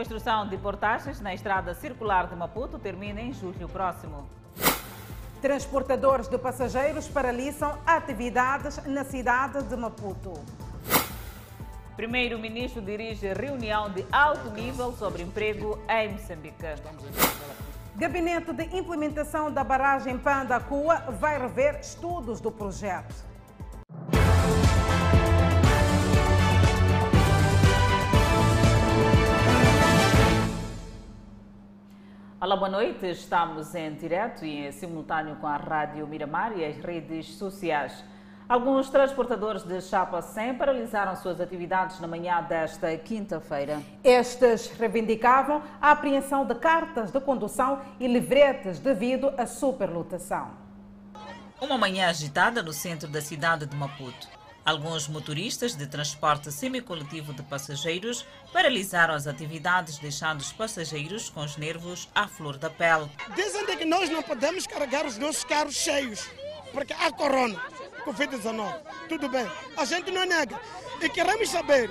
Construção de portagens na estrada circular de Maputo termina em julho próximo. Transportadores de passageiros paralisam atividades na cidade de Maputo. Primeiro-ministro dirige reunião de alto nível sobre emprego em Moçambique. Gabinete de Implementação da Barragem Panda Cua vai rever estudos do projeto. Olá, boa noite. Estamos em direto e em simultâneo com a Rádio Miramar e as redes sociais. Alguns transportadores de chapa 100 paralisaram suas atividades na manhã desta quinta-feira. Estes reivindicavam a apreensão de cartas de condução e livretes devido à superlotação. Uma manhã agitada no centro da cidade de Maputo. Alguns motoristas de transporte semicoletivo de passageiros paralisaram as atividades, deixando os passageiros com os nervos à flor da pele. Dizem que nós não podemos carregar os nossos carros cheios, porque há corona, Covid-19. Tudo bem, a gente não nega. E queremos saber,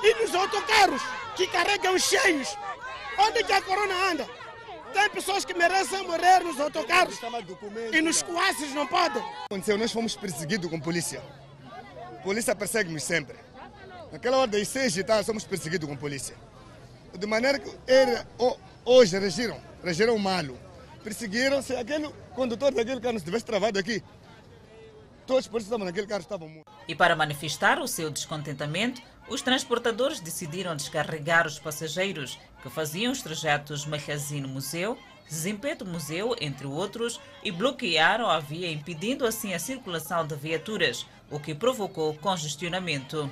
e nos autocarros que carregam cheios, onde que a corona anda? Tem pessoas que merecem morrer nos autocarros e nos coaces não podem. Aconteceu, nós fomos perseguidos com polícia. Polícia persegue-nos sempre. Naquela hora das seis e tal, somos perseguidos com polícia. De maneira que ele, hoje regiram, regiram malo. Perseguiram, se aquele condutor daquele carro não estivesse travado aqui, todos os polícias estavam naquele carro estavam mortos. E para manifestar o seu descontentamento, os transportadores decidiram descarregar os passageiros que faziam os trajetos Malhazino-Museu, Zimpeto-Museu, entre outros, e bloquearam a via, impedindo assim a circulação de viaturas, o que provocou congestionamento.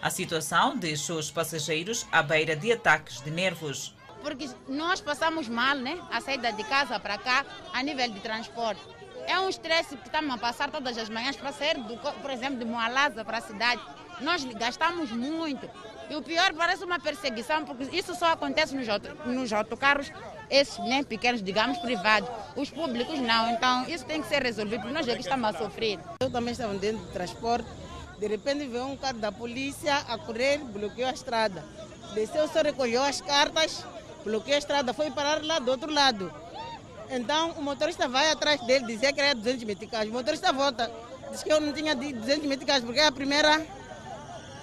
A situação deixou os passageiros à beira de ataques de nervos. Porque nós passamos mal, né? A saída de casa para cá, a nível de transporte. É um estresse que estamos a passar todas as manhãs para sair, do, por exemplo, de Moalaza para a cidade. Nós gastamos muito. E o pior parece uma perseguição, porque isso só acontece nos, auto, nos autocarros, esses né, pequenos, digamos, privados. Os públicos não. Então, isso tem que ser resolvido, porque nós é que estamos a sofrer. Eu também estava dentro do transporte. De repente veio um carro da polícia a correr, bloqueou a estrada. Desceu, só recolheu as cartas, bloqueou a estrada, foi parar lá do outro lado. Então o motorista vai atrás dele, dizia que era 200 meticais. O motorista volta, diz que eu não tinha 200 meticais, porque é a primeira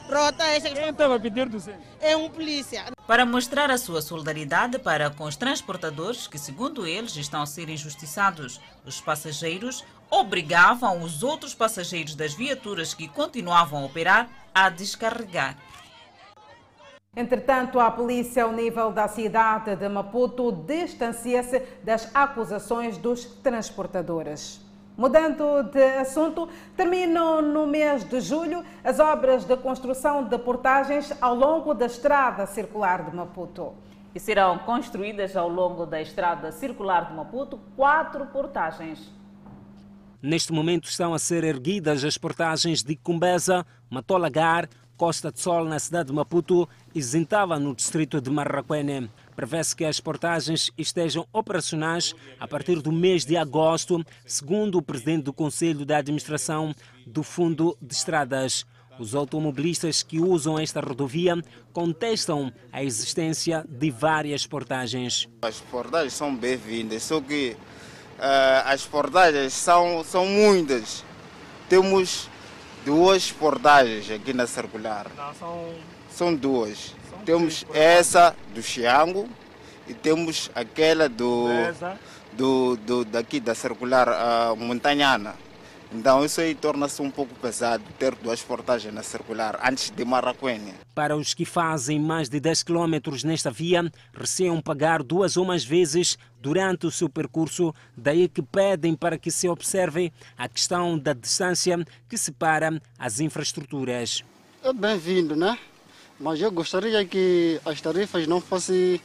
rota. Essa... Quem estava a pedir 200? É um polícia. Para mostrar a sua solidariedade para com os transportadores, que segundo eles estão a ser injustiçados, os passageiros obrigavam os outros passageiros das viaturas que continuavam a operar a descarregar. Entretanto, a polícia ao nível da cidade de Maputo distancia-se das acusações dos transportadores. Mudando de assunto, terminam no mês de julho as obras de construção de portagens ao longo da estrada circular de Maputo. E serão construídas ao longo da estrada circular de Maputo quatro portagens. Neste momento estão a ser erguidas as portagens de Cumbeza, Matolagar, Costa de Sol na cidade de Maputo e Zintava no distrito de Marraquene. Prevê-se que as portagens estejam operacionais a partir do mês de agosto, segundo o presidente do Conselho de Administração do Fundo de Estradas. Os automobilistas que usam esta rodovia contestam a existência de várias portagens. As portagens são bem-vindas, só que uh, as portagens são, são muitas. Temos duas portagens aqui na circular. Não, são... são duas. Temos essa do Xiango e temos aquela do, do, do daqui da circular uh, montanhana. Então isso aí torna-se um pouco pesado ter duas portagens na circular antes de Marraquene. Para os que fazem mais de 10 km nesta via, receiam pagar duas ou mais vezes durante o seu percurso, daí que pedem para que se observe a questão da distância que separa as infraestruturas. É bem-vindo, né? Mas eu gostaria que as tarifas não fossem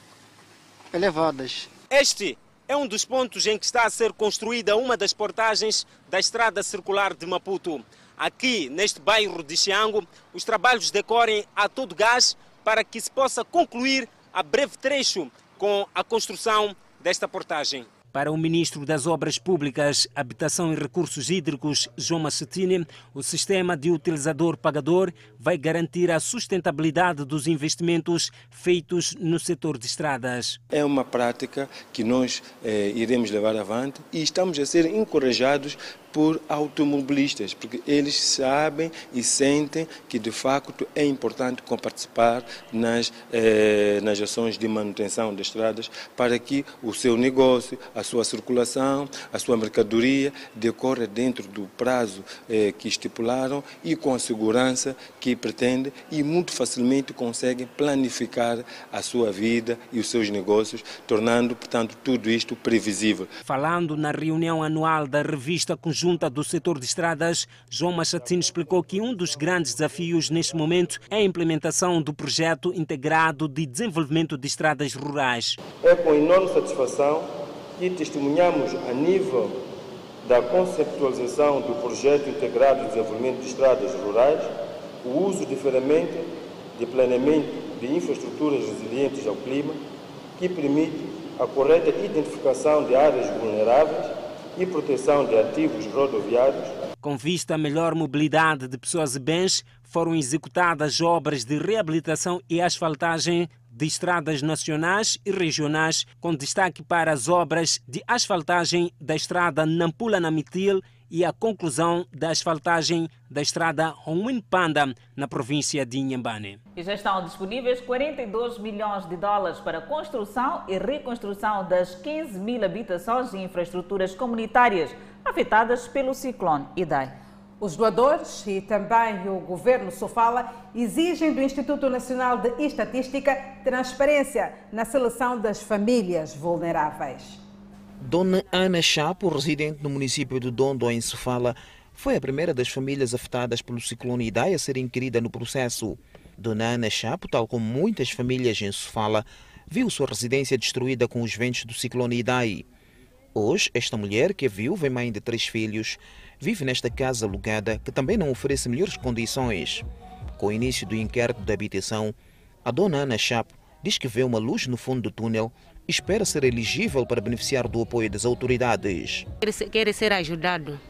elevadas. Este é um dos pontos em que está a ser construída uma das portagens da estrada circular de Maputo. Aqui, neste bairro de Xiango, os trabalhos decorrem a todo gás para que se possa concluir a breve trecho com a construção desta portagem. Para o ministro das Obras Públicas, Habitação e Recursos Hídricos, João Machetini, o sistema de utilizador-pagador vai garantir a sustentabilidade dos investimentos feitos no setor de estradas. É uma prática que nós eh, iremos levar avante e estamos a ser encorajados por automobilistas, porque eles sabem e sentem que de facto é importante participar nas, eh, nas ações de manutenção das estradas para que o seu negócio, a sua circulação, a sua mercadoria decorra dentro do prazo eh, que estipularam e com a segurança que pretende e muito facilmente conseguem planificar a sua vida e os seus negócios, tornando, portanto, tudo isto previsível. Falando na reunião anual da revista conjunta conjunta do setor de estradas, João Machatino explicou que um dos grandes desafios neste momento é a implementação do projeto integrado de desenvolvimento de estradas rurais. É com enorme satisfação que testemunhamos a nível da conceptualização do projeto integrado de desenvolvimento de estradas rurais o uso de ferramentas de planeamento de infraestruturas resilientes ao clima que permite a correta identificação de áreas vulneráveis e proteção de ativos rodoviários. Com vista à melhor mobilidade de pessoas e bens, foram executadas obras de reabilitação e asfaltagem de estradas nacionais e regionais, com destaque para as obras de asfaltagem da estrada Nampula-Namitil e a conclusão da asfaltagem da estrada Honwin-Panda, na província de Inhambane. E já estão disponíveis 42 milhões de dólares para a construção e reconstrução das 15 mil habitações e infraestruturas comunitárias afetadas pelo ciclone Idai. Os doadores e também o governo Sofala exigem do Instituto Nacional de Estatística transparência na seleção das famílias vulneráveis. Dona Ana Chapo, residente no município de Dondo, em Sofala, foi a primeira das famílias afetadas pelo ciclone Idai a ser inquirida no processo. Dona Ana Chapo, tal como muitas famílias em Sofala, viu sua residência destruída com os ventos do ciclone Idai. Hoje, esta mulher, que é viúva e mãe de três filhos, vive nesta casa alugada que também não oferece melhores condições. Com o início do inquérito da habitação, a dona Ana Chapo diz que vê uma luz no fundo do túnel espera ser elegível para beneficiar do apoio das autoridades. Quer ser ajudado?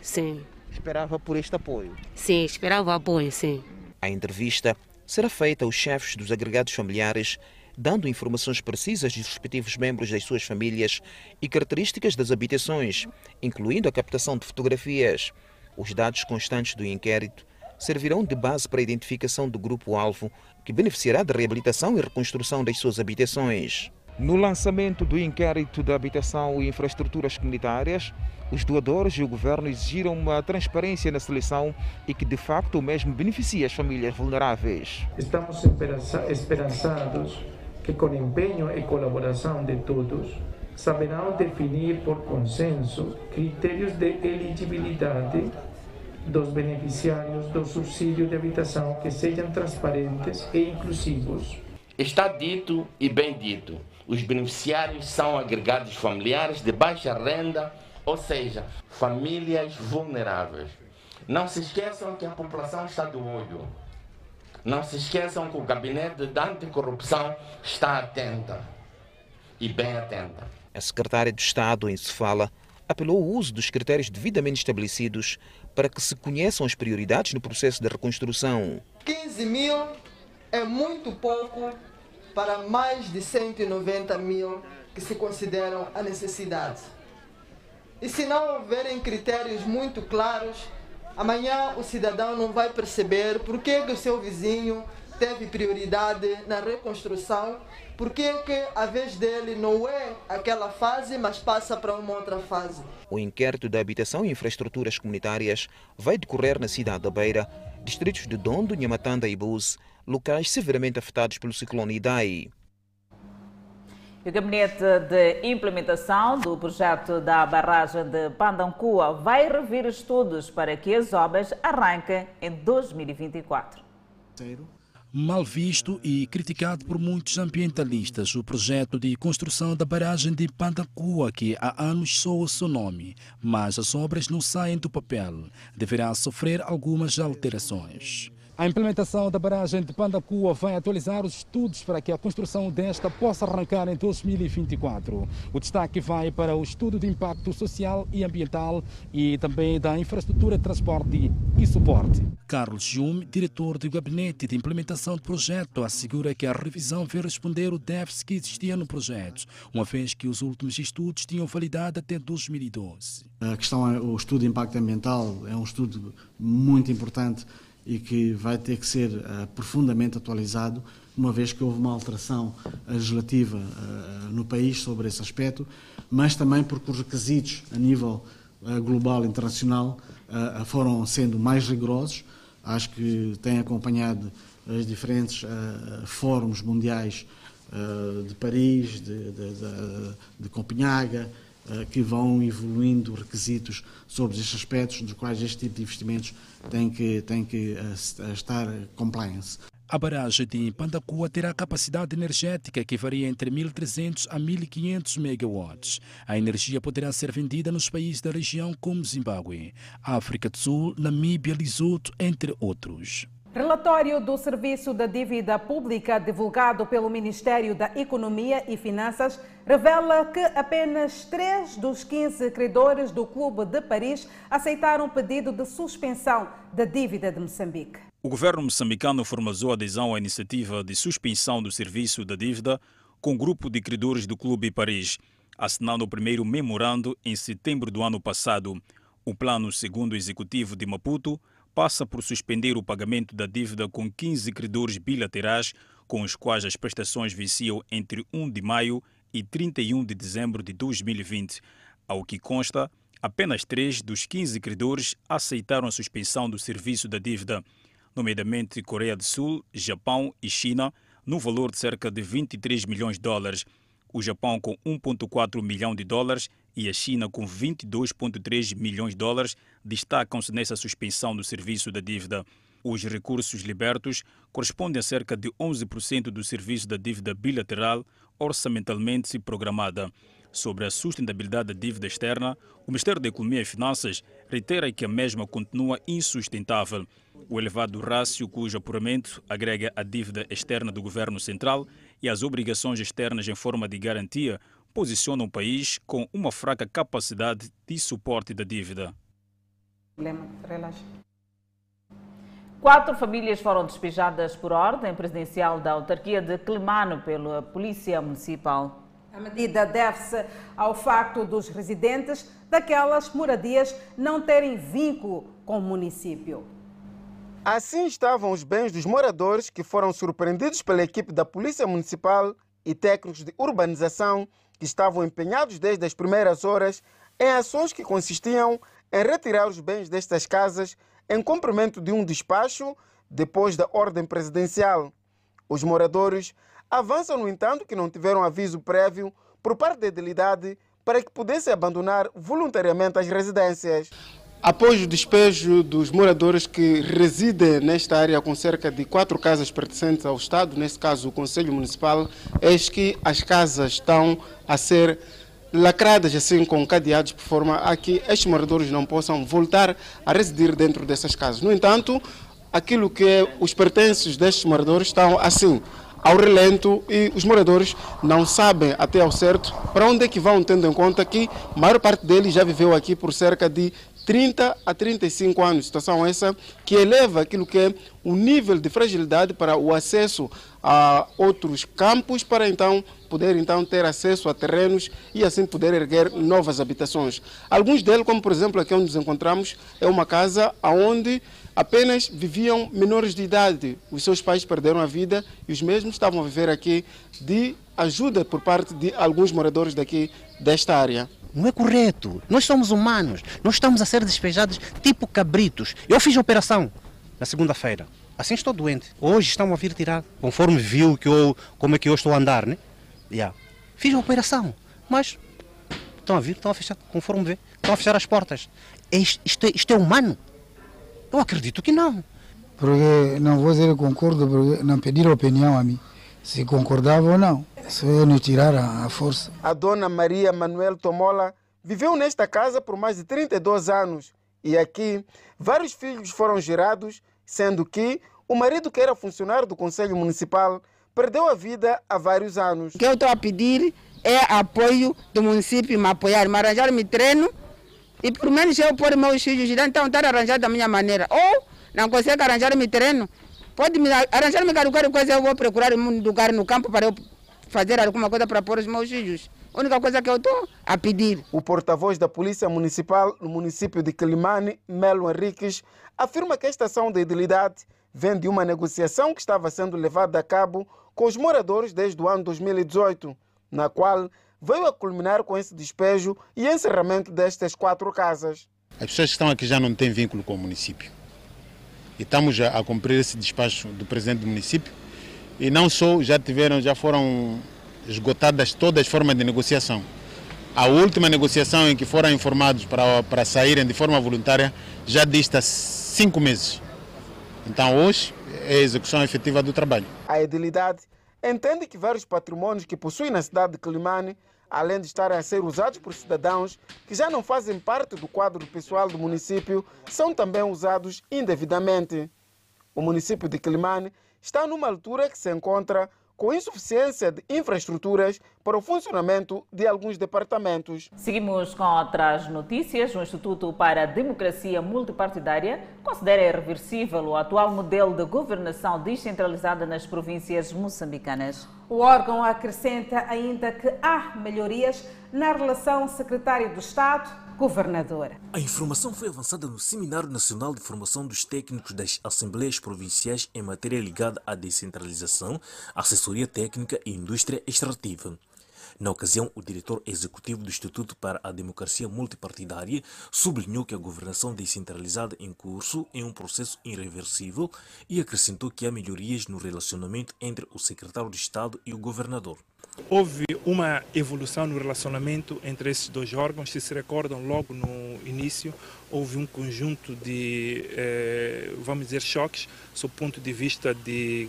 Sim. Esperava por este apoio? Sim, esperava apoio, sim. A entrevista será feita aos chefes dos agregados familiares, dando informações precisas dos respectivos membros das suas famílias e características das habitações, incluindo a captação de fotografias. Os dados constantes do inquérito servirão de base para a identificação do grupo-alvo que beneficiará da reabilitação e reconstrução das suas habitações. No lançamento do inquérito da habitação e infraestruturas comunitárias, os doadores e o governo exigiram uma transparência na seleção e que de facto o mesmo beneficie as famílias vulneráveis. Estamos esperançados que com empenho e colaboração de todos saberão definir por consenso critérios de elegibilidade dos beneficiários do subsídio de habitação que sejam transparentes e inclusivos. Está dito e bem dito os beneficiários são agregados familiares de baixa renda, ou seja, famílias vulneráveis. Não se esqueçam que a população está do olho. Não se esqueçam que o gabinete de anticorrupção está atenta e bem atenta. A secretária de Estado em Sofala apelou ao uso dos critérios devidamente estabelecidos para que se conheçam as prioridades no processo de reconstrução. 15 mil é muito pouco para mais de 190 mil que se consideram a necessidade. E se não houverem critérios muito claros, amanhã o cidadão não vai perceber por que o seu vizinho teve prioridade na reconstrução, por que a vez dele não é aquela fase, mas passa para uma outra fase. O inquérito da habitação e infraestruturas comunitárias vai decorrer na cidade da Beira, distritos de Dondo, Nhamatanda e Buse, locais severamente afetados pelo ciclone Idai. O Gabinete de Implementação do projeto da barragem de Pandancua vai rever estudos para que as obras arranquem em 2024. Mal visto e criticado por muitos ambientalistas, o projeto de construção da barragem de Pandancua, que há anos soa seu nome, mas as obras não saem do papel, deverá sofrer algumas alterações. A implementação da barragem de Pandacua vai atualizar os estudos para que a construção desta possa arrancar em 2024. O destaque vai para o estudo de impacto social e ambiental e também da infraestrutura de transporte e suporte. Carlos Jum, diretor do Gabinete de Implementação do projeto, assegura que a revisão vai responder o déficit que existia no projeto, uma vez que os últimos estudos tinham validade até 2012. A questão é o estudo de impacto ambiental é um estudo muito importante e que vai ter que ser uh, profundamente atualizado, uma vez que houve uma alteração legislativa uh, no país sobre esse aspecto, mas também porque os requisitos a nível uh, global internacional foram sendo mais rigorosos. Acho que tem acompanhado os diferentes fóruns mundiais de Paris, de, de, de, de Copenhaga, que vão evoluindo requisitos sobre estes aspectos, dos quais este tipo de investimentos tem que, tem que uh, estar compliance. A barragem de Pandacua terá capacidade energética que varia entre 1.300 a 1.500 megawatts. A energia poderá ser vendida nos países da região como Zimbábue, África do Sul, Namíbia, Lesoto, entre outros. Relatório do Serviço da Dívida Pública, divulgado pelo Ministério da Economia e Finanças, revela que apenas 3 dos 15 credores do Clube de Paris aceitaram o pedido de suspensão da dívida de Moçambique. O governo moçambicano formalizou adesão à iniciativa de suspensão do serviço da dívida com o grupo de credores do Clube Paris, assinando o primeiro memorando em setembro do ano passado. O plano, segundo executivo de Maputo, passa por suspender o pagamento da dívida com 15 credores bilaterais, com os quais as prestações venciam entre 1 de maio e 31 de dezembro de 2020. Ao que consta, apenas três dos 15 credores aceitaram a suspensão do serviço da dívida, nomeadamente Coreia do Sul, Japão e China, no valor de cerca de 23 milhões de dólares. O Japão com 1,4 milhão de dólares e a China, com 22,3 milhões de dólares, destacam-se nessa suspensão do serviço da dívida. Os recursos libertos correspondem a cerca de 11% do serviço da dívida bilateral orçamentalmente programada. Sobre a sustentabilidade da dívida externa, o Ministério da Economia e Finanças reitera que a mesma continua insustentável. O elevado rácio cujo apuramento agrega a dívida externa do governo central e as obrigações externas em forma de garantia posiciona o país com uma fraca capacidade de suporte da dívida. Quatro famílias foram despejadas por ordem presidencial da autarquia de Clemano pela Polícia Municipal. A medida deve-se ao facto dos residentes daquelas moradias não terem vínculo com o município. Assim estavam os bens dos moradores que foram surpreendidos pela equipe da Polícia Municipal e técnicos de urbanização estavam empenhados desde as primeiras horas em ações que consistiam em retirar os bens destas casas em cumprimento de um despacho depois da ordem presidencial. Os moradores avançam, no entanto, que não tiveram aviso prévio por parte da idilidade para que pudessem abandonar voluntariamente as residências. Após o despejo dos moradores que residem nesta área com cerca de quatro casas pertencentes ao Estado, neste caso o Conselho Municipal, eis que as casas estão a ser lacradas assim com cadeados por forma a que estes moradores não possam voltar a residir dentro dessas casas. No entanto, aquilo que é os pertences destes moradores estão assim ao relento e os moradores não sabem até ao certo para onde é que vão, tendo em conta que a maior parte deles já viveu aqui por cerca de 30 a 35 anos. Situação essa que eleva aquilo que é o nível de fragilidade para o acesso a outros campos, para então poder então ter acesso a terrenos e assim poder erguer novas habitações. Alguns deles, como por exemplo aqui onde nos encontramos, é uma casa onde apenas viviam menores de idade. Os seus pais perderam a vida e os mesmos estavam a viver aqui de ajuda por parte de alguns moradores daqui desta área. Não é correto. Nós somos humanos. Nós estamos a ser despejados tipo cabritos. Eu fiz operação na segunda-feira. Assim estou doente. Hoje estão a vir tirar. Conforme viu que eu, como é que eu estou a andar, né? Yeah. Fiz a operação. Mas estão a vir, estão a fechar, conforme vê, estão a fechar as portas. Isto, isto, é, isto é humano? Eu acredito que não. Porque não vou dizer concordo, porque não pediram opinião a mim. Se concordava ou não. Só eu não tirar a força. A dona Maria Manuel Tomola viveu nesta casa por mais de 32 anos e aqui vários filhos foram gerados, sendo que o marido, que era funcionário do Conselho Municipal, perdeu a vida há vários anos. O que eu estou a pedir é apoio do município, me apoiar, me arranjar-me treino e pelo menos eu pôr meus filhos então estar arranjado da minha maneira. Ou não consegue arranjar-me treino, pode me arranjar-me qualquer coisa, eu vou procurar um lugar no campo para eu fazer alguma coisa para pôr os meus filhos. A única coisa que eu estou a pedir. O porta-voz da Polícia Municipal no município de Quilimane, Melo Henriques, afirma que esta ação de idilidade vem de uma negociação que estava sendo levada a cabo com os moradores desde o ano 2018, na qual veio a culminar com esse despejo e encerramento destas quatro casas. As pessoas que estão aqui já não têm vínculo com o município. E estamos a, a cumprir esse despacho do presidente do município. E não só, já tiveram, já foram esgotadas todas as formas de negociação. A última negociação em que foram informados para, para saírem de forma voluntária já dista cinco meses. Então hoje é a execução efetiva do trabalho. A edilidade entende que vários patrimônios que possui na cidade de Climane, além de estarem a ser usados por cidadãos que já não fazem parte do quadro pessoal do município, são também usados indevidamente. O município de Climane está numa altura que se encontra com insuficiência de infraestruturas para o funcionamento de alguns departamentos. Seguimos com outras notícias. O Instituto para a Democracia Multipartidária considera irreversível o atual modelo de governação descentralizada nas províncias moçambicanas. O órgão acrescenta ainda que há melhorias na relação secretário do Estado governadora. A informação foi avançada no Seminário Nacional de Formação dos Técnicos das Assembleias Provinciais em matéria ligada à descentralização, assessoria técnica e indústria extrativa. Na ocasião, o diretor executivo do Instituto para a Democracia Multipartidária sublinhou que a governação descentralizada em curso é um processo irreversível e acrescentou que há melhorias no relacionamento entre o secretário de Estado e o governador. Houve uma evolução no relacionamento entre esses dois órgãos. Se se recordam, logo no início, houve um conjunto de, eh, vamos dizer, choques, sob o ponto de vista de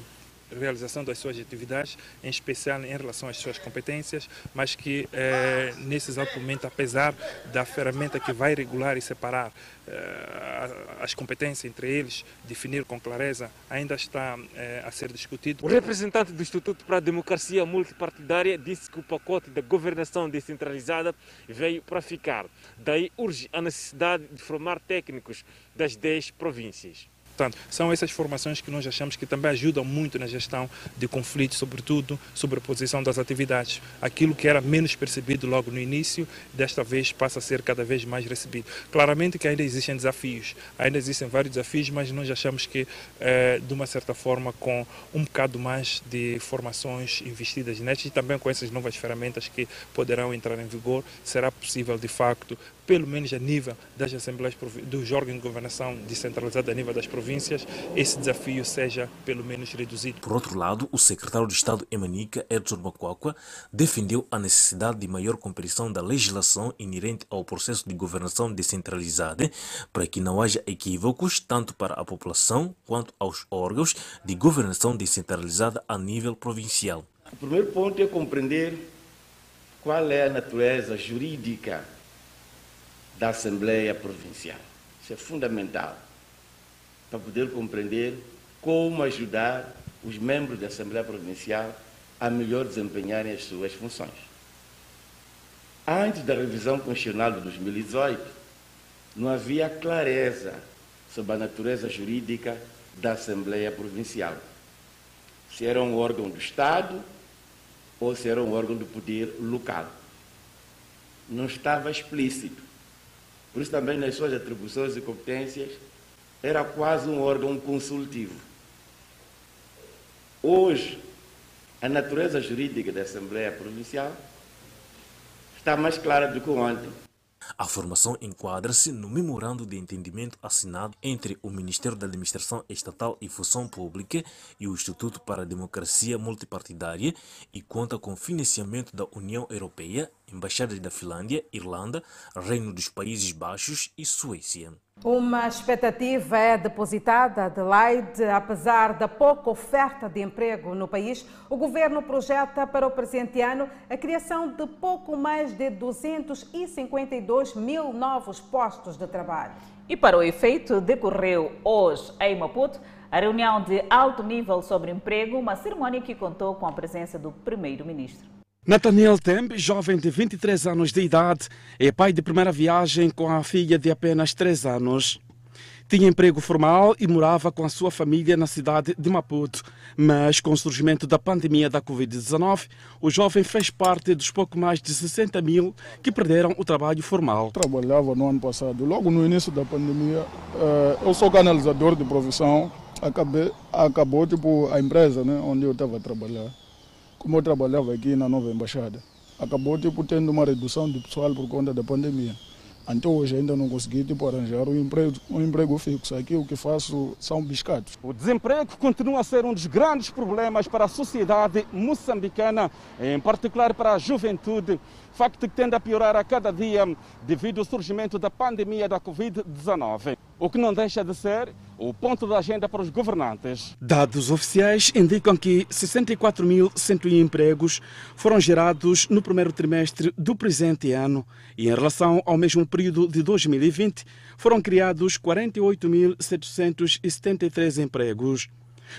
realização das suas atividades, em especial em relação às suas competências, mas que eh, nesse exato momento, apesar da ferramenta que vai regular e separar eh, as competências entre eles, definir com clareza, ainda está eh, a ser discutido. O representante do Instituto para a Democracia Multipartidária disse que o pacote da governação descentralizada veio para ficar. Daí urge a necessidade de formar técnicos das 10 províncias. Portanto, são essas formações que nós achamos que também ajudam muito na gestão de conflitos, sobretudo sobre a posição das atividades. Aquilo que era menos percebido logo no início, desta vez passa a ser cada vez mais recebido. Claramente que ainda existem desafios, ainda existem vários desafios, mas nós achamos que, eh, de uma certa forma, com um bocado mais de formações investidas nestas e também com essas novas ferramentas que poderão entrar em vigor, será possível, de facto, pelo menos a nível das assembleias dos órgãos de governação descentralizada a nível das províncias, esse desafio seja pelo menos reduzido. Por outro lado, o secretário de Estado Emanica, Edson Macuacua, defendeu a necessidade de maior compreensão da legislação inerente ao processo de governação descentralizada para que não haja equívocos tanto para a população quanto aos órgãos de governação descentralizada a nível provincial. O primeiro ponto é compreender qual é a natureza jurídica da Assembleia Provincial. Isso é fundamental para poder compreender como ajudar os membros da Assembleia Provincial a melhor desempenharem as suas funções. Antes da revisão constitucional de 2018, não havia clareza sobre a natureza jurídica da Assembleia Provincial. Se era um órgão do Estado ou se era um órgão do poder local. Não estava explícito. Por isso também nas suas atribuições e competências era quase um órgão consultivo. Hoje, a natureza jurídica da Assembleia Provincial está mais clara do que ontem. A formação enquadra-se no memorando de entendimento assinado entre o Ministério da Administração Estatal e Função Pública e o Instituto para a Democracia Multipartidária e conta com financiamento da União Europeia, Embaixadas da Finlândia, Irlanda, Reino dos Países Baixos e Suécia. Uma expectativa é depositada, Adelaide. Apesar da pouca oferta de emprego no país, o governo projeta para o presente ano a criação de pouco mais de 252 mil novos postos de trabalho. E para o efeito, decorreu hoje em Maputo a A reunião de alto nível sobre emprego, uma cerimônia que contou com a presença do primeiro-ministro. Nathaniel Tembe, jovem de 23 anos de idade, é pai de primeira viagem com a filha de apenas 3 anos. Tinha emprego formal e morava com a sua família na cidade de Maputo. Mas com o surgimento da pandemia da Covid-19, o jovem fez parte dos pouco mais de 60 mil que perderam o trabalho formal. Trabalhava no ano passado, logo no início da pandemia. eh, Eu sou canalizador de profissão. Acabei, acabou tipo, a empresa né, onde eu estava a trabalhar. Como eu trabalhava aqui na nova embaixada, acabou tipo, tendo uma redução de pessoal por conta da pandemia. Então hoje ainda não consegui tipo, arranjar um emprego, um emprego fixo. Aqui o que faço são biscatos. O desemprego continua a ser um dos grandes problemas para a sociedade moçambicana, em particular para a juventude, facto que tende a piorar a cada dia devido ao surgimento da pandemia da Covid-19, o que não deixa de ser o ponto da agenda para os governantes. Dados oficiais indicam que 64.101 empregos foram gerados no primeiro trimestre do presente ano e, em relação ao mesmo período de 2020, foram criados 48.773 empregos.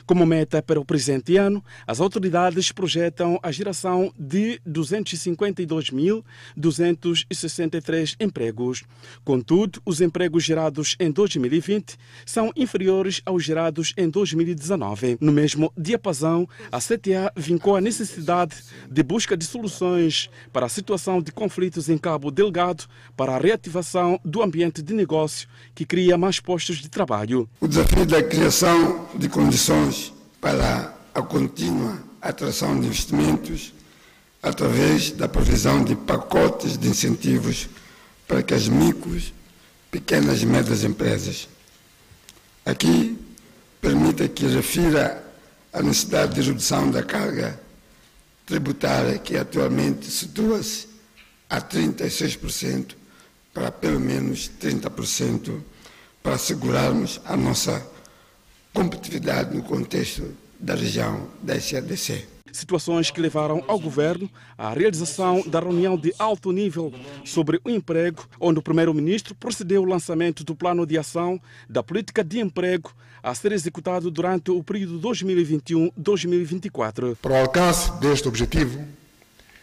Como meta para o presente ano, as autoridades projetam a geração de 252.263 empregos. Contudo, os empregos gerados em 2020 são inferiores aos gerados em 2019. No mesmo diapasão, a CTA vincou a necessidade de busca de soluções para a situação de conflitos em Cabo Delgado para a reativação do ambiente de negócio que cria mais postos de trabalho. O desafio da criação de condições para a contínua atração de investimentos através da provisão de pacotes de incentivos para que as micros, pequenas e médias empresas. Aqui, permita que refira a necessidade de redução da carga tributária, que atualmente situa-se a 36% para pelo menos 30%, para assegurarmos a nossa competitividade no contexto da região da SADC. Situações que levaram ao governo à realização da reunião de alto nível sobre o emprego, onde o primeiro-ministro procedeu ao lançamento do plano de ação da política de emprego a ser executado durante o período 2021-2024. Para o alcance deste objetivo,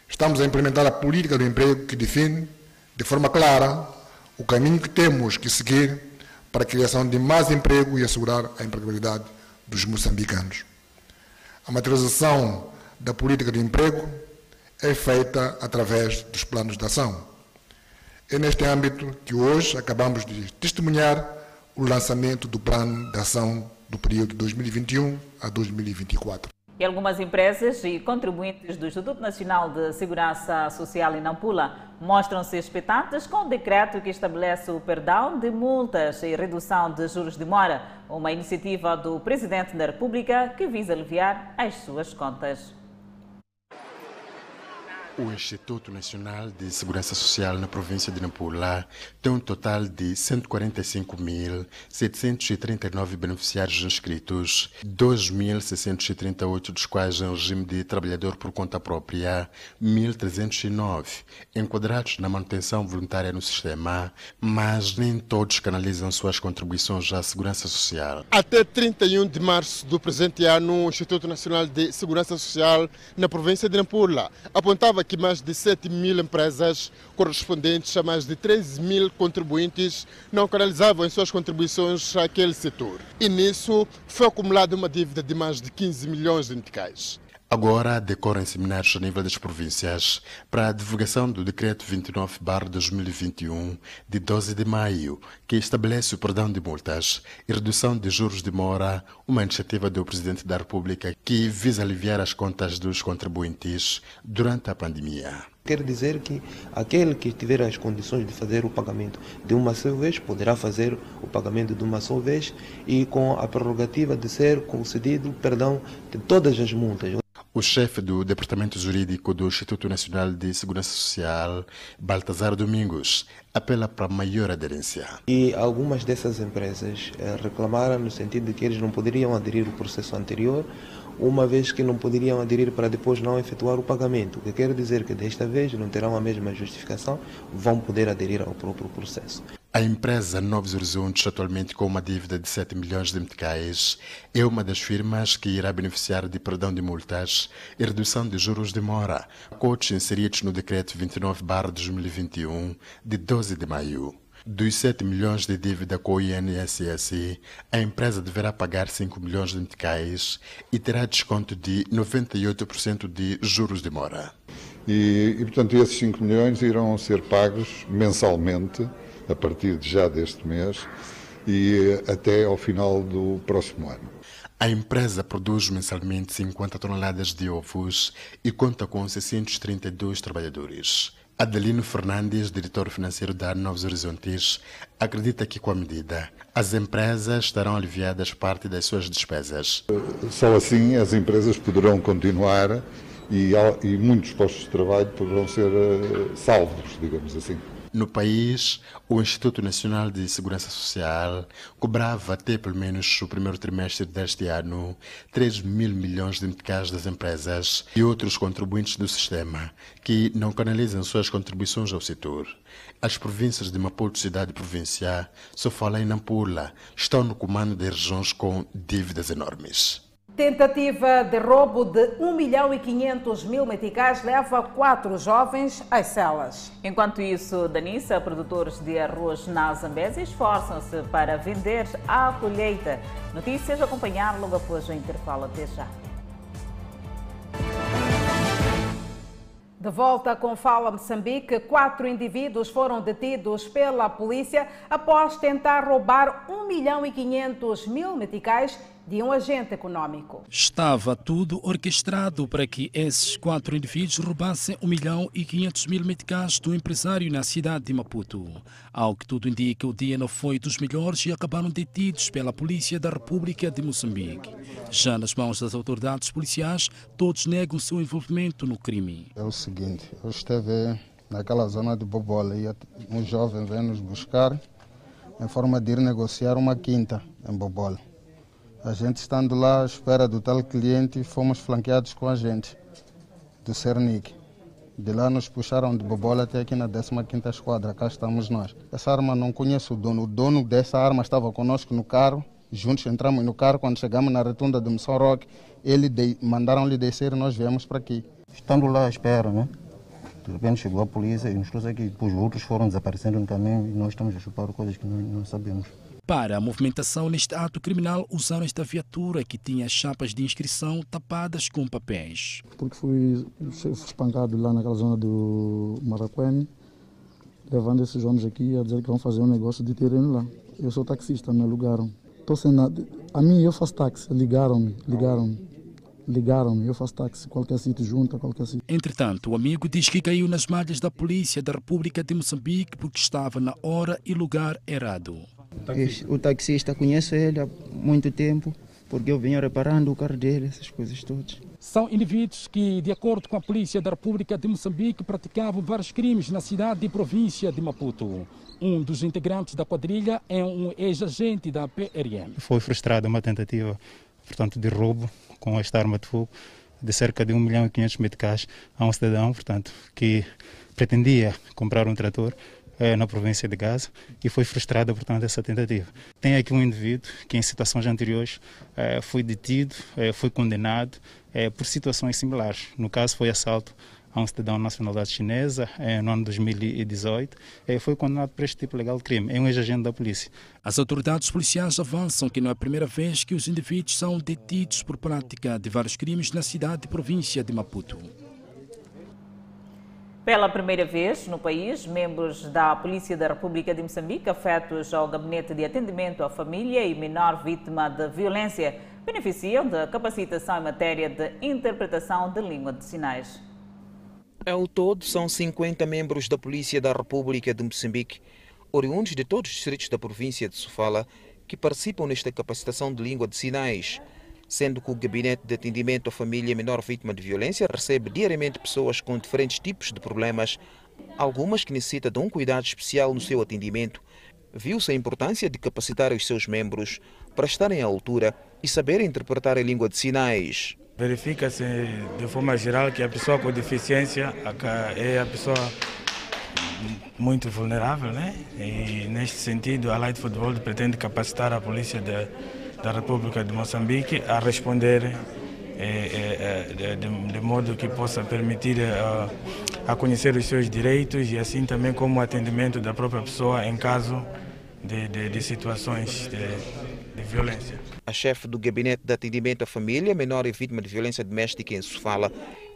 estamos a implementar a política do emprego que define, de forma clara, o caminho que temos que seguir para a criação de mais emprego e assegurar a empregabilidade dos moçambicanos. A materialização da política de emprego é feita através dos planos de ação. É neste âmbito que hoje acabamos de testemunhar o lançamento do plano de ação do período 2021 a 2024. Algumas empresas e contribuintes do Instituto Nacional de Segurança Social em Nampula mostram-se expectantes com o decreto que estabelece o perdão de multas e redução de juros de mora, uma iniciativa do Presidente da República que visa aliviar as suas contas. O Instituto Nacional de Segurança Social na província de Nampula tem um total de 145.739 beneficiários inscritos, 2.638 dos quais em regime de trabalhador por conta própria, 1.309 enquadrados na manutenção voluntária no sistema, mas nem todos canalizam suas contribuições à segurança social. Até 31 de março do presente ano, o Instituto Nacional de Segurança Social na província de Nampula apontava que mais de 7 mil empresas, correspondentes a mais de 13 mil contribuintes, não canalizavam as suas contribuições àquele setor. E nisso foi acumulada uma dívida de mais de 15 milhões de meticais. Agora decorrem seminários a nível das províncias para a divulgação do Decreto 29-2021 de 12 de maio, que estabelece o perdão de multas e redução de juros de mora, uma iniciativa do Presidente da República que visa aliviar as contas dos contribuintes durante a pandemia. Quer dizer que aquele que tiver as condições de fazer o pagamento de uma só vez poderá fazer o pagamento de uma só vez e com a prerrogativa de ser concedido perdão de todas as multas. O chefe do Departamento Jurídico do Instituto Nacional de Segurança Social, Baltazar Domingos, apela para maior aderência. E algumas dessas empresas eh, reclamaram no sentido de que eles não poderiam aderir ao processo anterior, uma vez que não poderiam aderir para depois não efetuar o pagamento. O que quer dizer que desta vez não terão a mesma justificação, vão poder aderir ao próprio processo. A empresa Novos Horizontes, atualmente com uma dívida de 7 milhões de meticais, é uma das firmas que irá beneficiar de perdão de multas e redução de juros de mora, acordos inseridos no Decreto 29-2021, de 12 de maio. Dos 7 milhões de dívida com o INSS, a empresa deverá pagar 5 milhões de meticais e terá desconto de 98% de juros de mora. E, e, portanto, esses 5 milhões irão ser pagos mensalmente a partir de já deste mês e até ao final do próximo ano. A empresa produz mensalmente 50 toneladas de ovos e conta com 632 trabalhadores. Adelino Fernandes, diretor financeiro da Novos Horizontes, acredita que com a medida as empresas estarão aliviadas parte das suas despesas. Só assim as empresas poderão continuar e, e muitos postos de trabalho poderão ser uh, salvos, digamos assim. No país, o Instituto Nacional de Segurança Social cobrava até pelo menos o primeiro trimestre deste ano 3 mil milhões de meticais das empresas e outros contribuintes do sistema que não canalizam suas contribuições ao setor. As províncias de Maputo, cidade provincial, Sofala e Nampula estão no comando de regiões com dívidas enormes. Tentativa de roubo de 1 milhão e 500 mil meticais leva quatro jovens às celas. Enquanto isso, Danissa, produtores de arroz na Zambésia esforçam-se para vender a colheita. Notícias a acompanhar logo após o intervalo. Até já. De volta com Fala Moçambique, quatro indivíduos foram detidos pela polícia após tentar roubar 1 milhão e 500 mil meticais de um agente econômico. Estava tudo orquestrado para que esses quatro indivíduos roubassem 1 milhão e 500 mil meticais do empresário na cidade de Maputo. Ao que tudo indica, o dia não foi dos melhores e acabaram detidos pela Polícia da República de Moçambique. Já nas mãos das autoridades policiais, todos negam seu envolvimento no crime. É o seguinte, eu esteve naquela zona de Bobola e um jovem veio nos buscar em forma de ir negociar uma quinta em Bobola. A gente estando lá à espera do tal cliente, fomos flanqueados com a gente do Cernic. De lá nos puxaram de Bobola até aqui na 15ª Esquadra, cá estamos nós. Essa arma não conheço o dono, o dono dessa arma estava conosco no carro, juntos entramos no carro, quando chegamos na retunda de Missão Rock, ele de... mandaram-lhe descer e nós viemos para aqui. Estando lá à espera, né? De repente chegou a polícia e nos trouxe aqui. Depois outros foram desaparecendo no caminho e nós estamos a chupar coisas que não, não sabemos. Para a movimentação neste ato criminal, usaram esta viatura que tinha chapas de inscrição tapadas com papéis. Porque fui, fui espancado lá naquela zona do Maracuene, levando esses homens aqui a dizer que vão fazer um negócio de terreno lá. Eu sou taxista, me alugaram. Tô sem nada. A mim eu faço táxi, ligaram-me, ligaram-me. Ligaram-me, eu faço táxi, qualquer sítio junto, qualquer sítio. Entretanto, o amigo diz que caiu nas malhas da polícia da República de Moçambique porque estava na hora e lugar errado. O taxista conheço ele há muito tempo, porque eu venho reparando o carro dele, essas coisas todas. São indivíduos que, de acordo com a polícia da República de Moçambique, praticavam vários crimes na cidade e província de Maputo. Um dos integrantes da quadrilha é um ex-agente da PRM. Foi frustrada uma tentativa, portanto, de roubo com esta arma de fogo de cerca de 1 milhão e 500 meticais a um cidadão, portanto, que pretendia comprar um trator eh, na província de Gaza e foi frustrada, portanto, essa tentativa. Tem aqui um indivíduo que, em situações anteriores, eh, foi detido, eh, foi condenado por situações similares. No caso, foi assalto a um cidadão de nacionalidade chinesa no ano 2018. Foi condenado por este tipo legal de crime. É um ex-agente da polícia. As autoridades policiais avançam que não é a primeira vez que os indivíduos são detidos por prática de vários crimes na cidade e província de Maputo. Pela primeira vez no país, membros da Polícia da República de Moçambique, afetos ao Gabinete de Atendimento à Família e Menor Vítima de Violência, beneficiam da capacitação em matéria de interpretação de língua de sinais. Ao todo, são 50 membros da Polícia da República de Moçambique, oriundos de todos os distritos da província de Sofala, que participam nesta capacitação de língua de sinais sendo que o Gabinete de Atendimento à Família Menor Vítima de Violência recebe diariamente pessoas com diferentes tipos de problemas, algumas que necessitam de um cuidado especial no seu atendimento. Viu-se a importância de capacitar os seus membros para estarem à altura e saberem interpretar a língua de sinais. Verifica-se de forma geral que a pessoa com deficiência é a pessoa muito vulnerável, né? E neste sentido, a Light Football pretende capacitar a polícia de, da República de Moçambique a responder é, é, de, de, modo que possa permitir a conhecer os seus direitos e assim também como o atendimento da própria pessoa em caso de, de, de situações de, de violência. A chefe do Gabinete de Atendimento à Família, menor e vítima de violência doméstica em Sofala,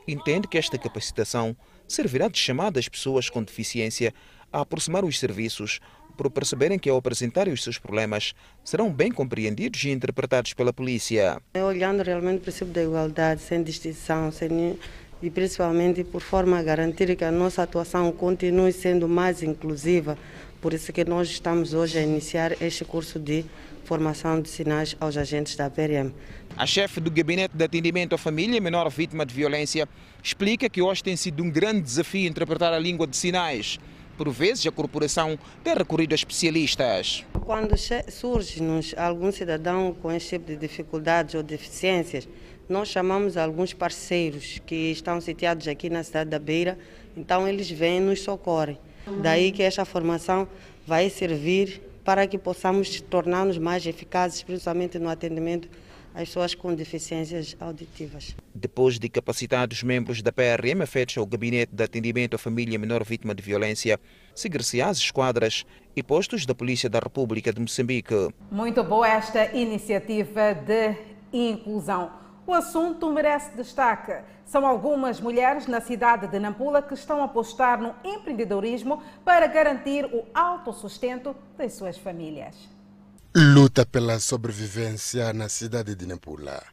entende que esta capacitação servirá de chamada às pessoas com deficiência a aproximar os serviços por perceberem que ao apresentarem os seus problemas serão bem compreendidos e interpretados pela polícia. Olhando realmente o princípio da igualdade, sem distinção, sem e principalmente por forma a garantir que a nossa atuação continue sendo mais inclusiva. Por isso que nós estamos hoje a iniciar este curso de formação de sinais aos agentes da PRM. A chefe do Gabinete de Atendimento à Família Menor Vítima de Violência explica que hoje tem sido um grande desafio interpretar a língua de sinais. Por vezes, a corporação tem recorrido a especialistas. Quando surge-nos algum cidadão com este tipo de dificuldades ou deficiências, nós chamamos alguns parceiros que estão sitiados aqui na cidade da Beira, então eles vêm e nos socorrem. Daí que esta formação vai servir para que possamos tornar-nos mais eficazes, principalmente no atendimento às pessoas com deficiências auditivas. Depois de capacitados membros da PRM feitos ao Gabinete de Atendimento à Família Menor Vítima de Violência, seguir-se às esquadras e postos da Polícia da República de Moçambique. Muito boa esta iniciativa de inclusão. O assunto merece destaque. São algumas mulheres na cidade de Nampula que estão a apostar no empreendedorismo para garantir o autossustento das suas famílias. Luta pela sobrevivência na cidade de Nampula.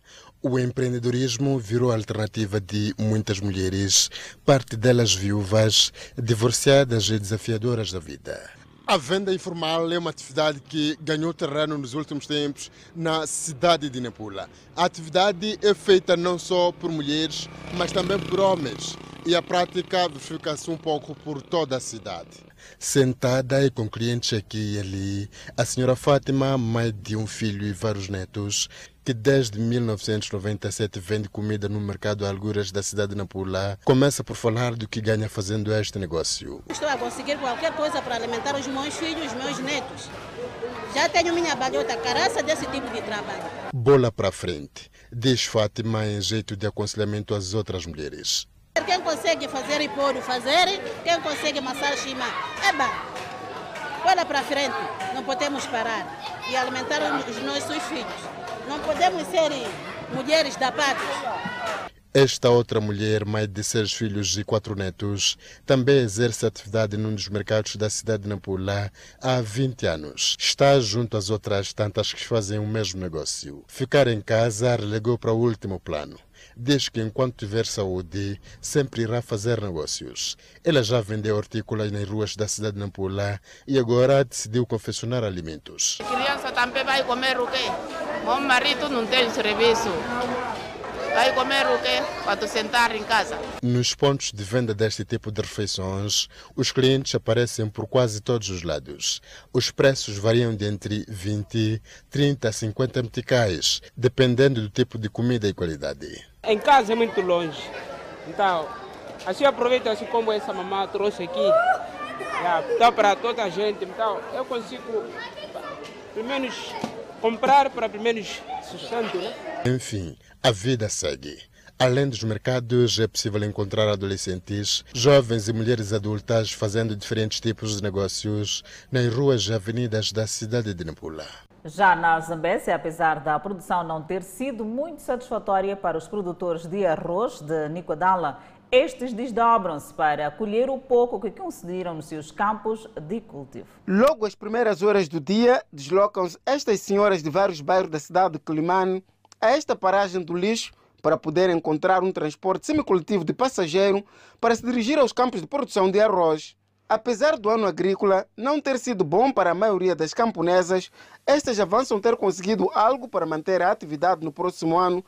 O empreendedorismo virou a alternativa de muitas mulheres, parte delas viúvas, divorciadas e desafiadoras da vida. A venda informal é uma atividade que ganhou terreno nos últimos tempos na cidade de Nampula. A atividade é feita não só por mulheres, mas também por homens. E a prática verifica-se um pouco por toda a cidade. Sentada e com clientes aqui e ali, a senhora Fátima, mãe de um filho e vários netos, que desde 1997 vende comida no mercado Alguras da cidade de Nampula, começa por falar do que ganha fazendo este negócio. Estou a conseguir qualquer coisa para alimentar os meus filhos, os meus netos. Já tenho minha balhota caraça desse tipo de trabalho. Bola para frente, diz Fátima em jeito de aconselhamento às outras mulheres. Quem consegue fazer e pôr fazer, quem consegue amassar cima, é bom. Bola para frente, não podemos parar e alimentar os nossos filhos. Não podemos ser mulheres da pátria. Esta outra mulher, mãe de seis filhos e quatro netos, também exerce atividade num dos mercados da cidade de Nampula há 20 anos. Está junto às outras tantas que fazem o mesmo negócio. Ficar em casa relegou para o último plano. Diz que enquanto tiver saúde, sempre irá fazer negócios. Ela já vendeu hortícolas nas ruas da cidade de Nampula e agora decidiu confeccionar alimentos. A criança também vai comer o quê? Meu marido não tem serviço. Vai comer o quê? Quando sentar em casa. Nos pontos de venda deste tipo de refeições, os clientes aparecem por quase todos os lados. Os preços variam de entre 20, 30 a 50 meticais, dependendo do tipo de comida e qualidade. Em casa é muito longe. Então, assim aproveito assim como essa mamãe trouxe aqui. Então, para toda a gente. Então, eu consigo, pelo menos, comprar para pelo menos sustento, né? Enfim, a vida segue. Além dos mercados, é possível encontrar adolescentes, jovens e mulheres adultas fazendo diferentes tipos de negócios nas ruas e avenidas da cidade de Nampula. Já na Zambésia, apesar da produção não ter sido muito satisfatória para os produtores de arroz de Nicodala, estes desdobram-se para colher o pouco que conseguiram nos seus campos de cultivo. Logo às primeiras horas do dia, deslocam-se estas senhoras de vários bairros da cidade de Climane a esta paragem do lixo para poder encontrar um transporte semicoletivo de passageiro para se dirigir aos campos de produção de arroz. Apesar do ano agrícola não ter sido bom para a maioria das camponesas, estas avançam ter conseguido algo para manter a atividade no próximo ano,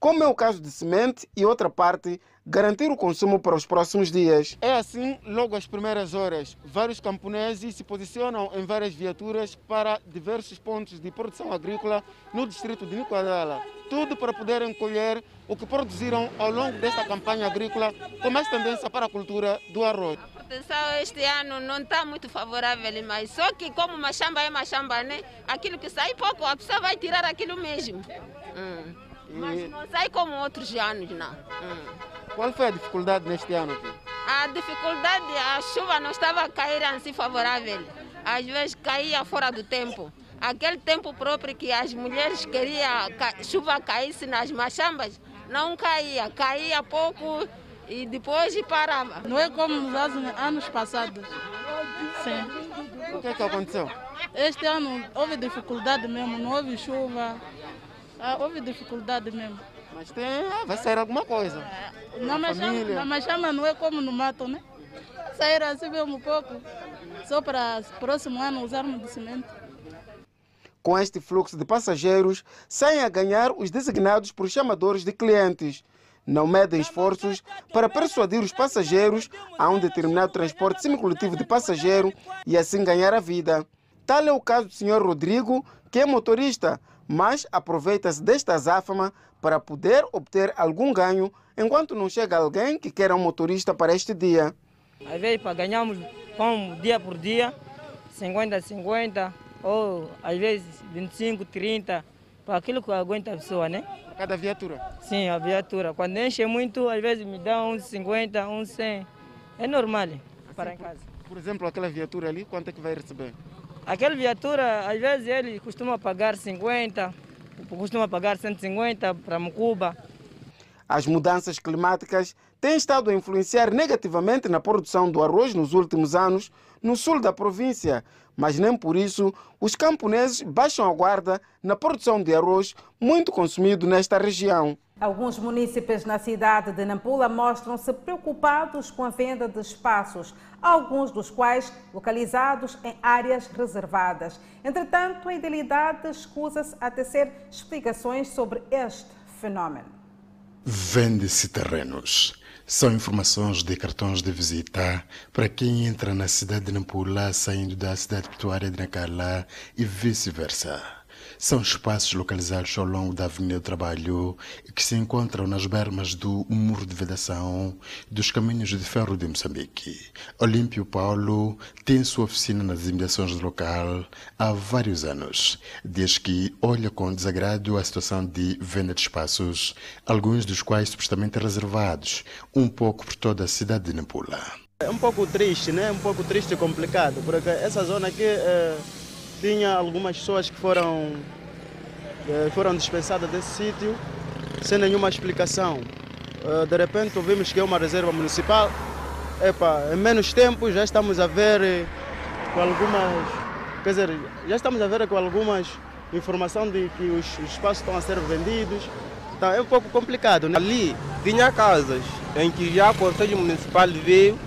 como é o caso de semente e outra parte garantir o consumo para os próximos dias. É assim, logo às primeiras horas, vários camponeses se posicionam em várias viaturas para diversos pontos de produção agrícola no distrito de Nicoadala. Tudo para poderem colher o que produziram ao longo desta campanha agrícola, com mais tendência para a cultura do arroz. situação este ano não está muito favorável, mas só que como machamba é machamba, né? Aquilo que sai pouco, a pessoa vai tirar aquilo mesmo. Hum. Mas não sai como outros anos, não. Hum. Qual foi a dificuldade neste ano aqui? A dificuldade, a chuva não estava a cair assim favorável. Às vezes caía fora do tempo. Aquele tempo próprio que as mulheres queriam que chuva caísse nas machambas, não caía. Caía pouco e depois parava. Não é como nos anos passados. Sim. O que é que aconteceu? Este ano houve dificuldade mesmo, não houve chuva. Ah, houve dificuldade mesmo. Mas tem, vai sair alguma coisa. Na machama, na machama não é como no mato, né? Sair assim mesmo um pouco, só para o próximo ano usarmos de cimento. Com este fluxo de passageiros, saem a ganhar os designados por chamadores de clientes. Não medem esforços para persuadir os passageiros a um determinado transporte semicoletivo de passageiro e assim ganhar a vida. Tal é o caso do Sr. Rodrigo, que é motorista, mas aproveita-se desta azáfama para poder obter algum ganho enquanto não chega alguém que queira um motorista para este dia. Às vezes para ganharmos pão dia por dia, 50, 50, ou às vezes 25, 30, para aquilo que aguenta a pessoa, né? Cada viatura? Sim, a viatura. Quando enche muito, às vezes me dá uns 50, uns 100. É normal para em casa. Por exemplo, aquela viatura ali, quanto é que vai receber? Aquela viatura, às vezes ele costuma pagar 50, costuma pagar 150 para Mucuba. As mudanças climáticas têm estado a influenciar negativamente na produção do arroz nos últimos anos no sul da província, mas nem por isso os camponeses baixam a guarda na produção de arroz muito consumido nesta região. Alguns munícipes na cidade de Nampula mostram-se preocupados com a venda de espaços, alguns dos quais localizados em áreas reservadas. Entretanto, a idealidade escusa-se a tecer explicações sobre este fenômeno. Vende-se terrenos. São informações de cartões de visita para quem entra na cidade de Nampula saindo da cidade portuária de Nacala e vice-versa. São espaços localizados ao longo da Avenida do Trabalho que se encontram nas bermas do Muro de Vedação dos Caminhos de Ferro de Moçambique. Olímpio Paulo tem sua oficina nas imediações do local há vários anos. Diz que olha com desagrado a situação de venda de espaços, alguns dos quais supostamente reservados, um pouco por toda a cidade de Nampula. É um pouco triste, né? Um pouco triste e complicado, porque essa zona aqui é, tinha algumas pessoas que foram, é, foram dispensadas desse sítio sem nenhuma explicação. É, de repente ouvimos que é uma reserva municipal. Epa, em menos tempo já estamos a ver eh, com algumas, quer dizer, já estamos a ver com algumas informação de que os, os espaços estão a ser vendidos. Então é um pouco complicado. Né? Ali tinha casas em que já o Conselho Municipal veio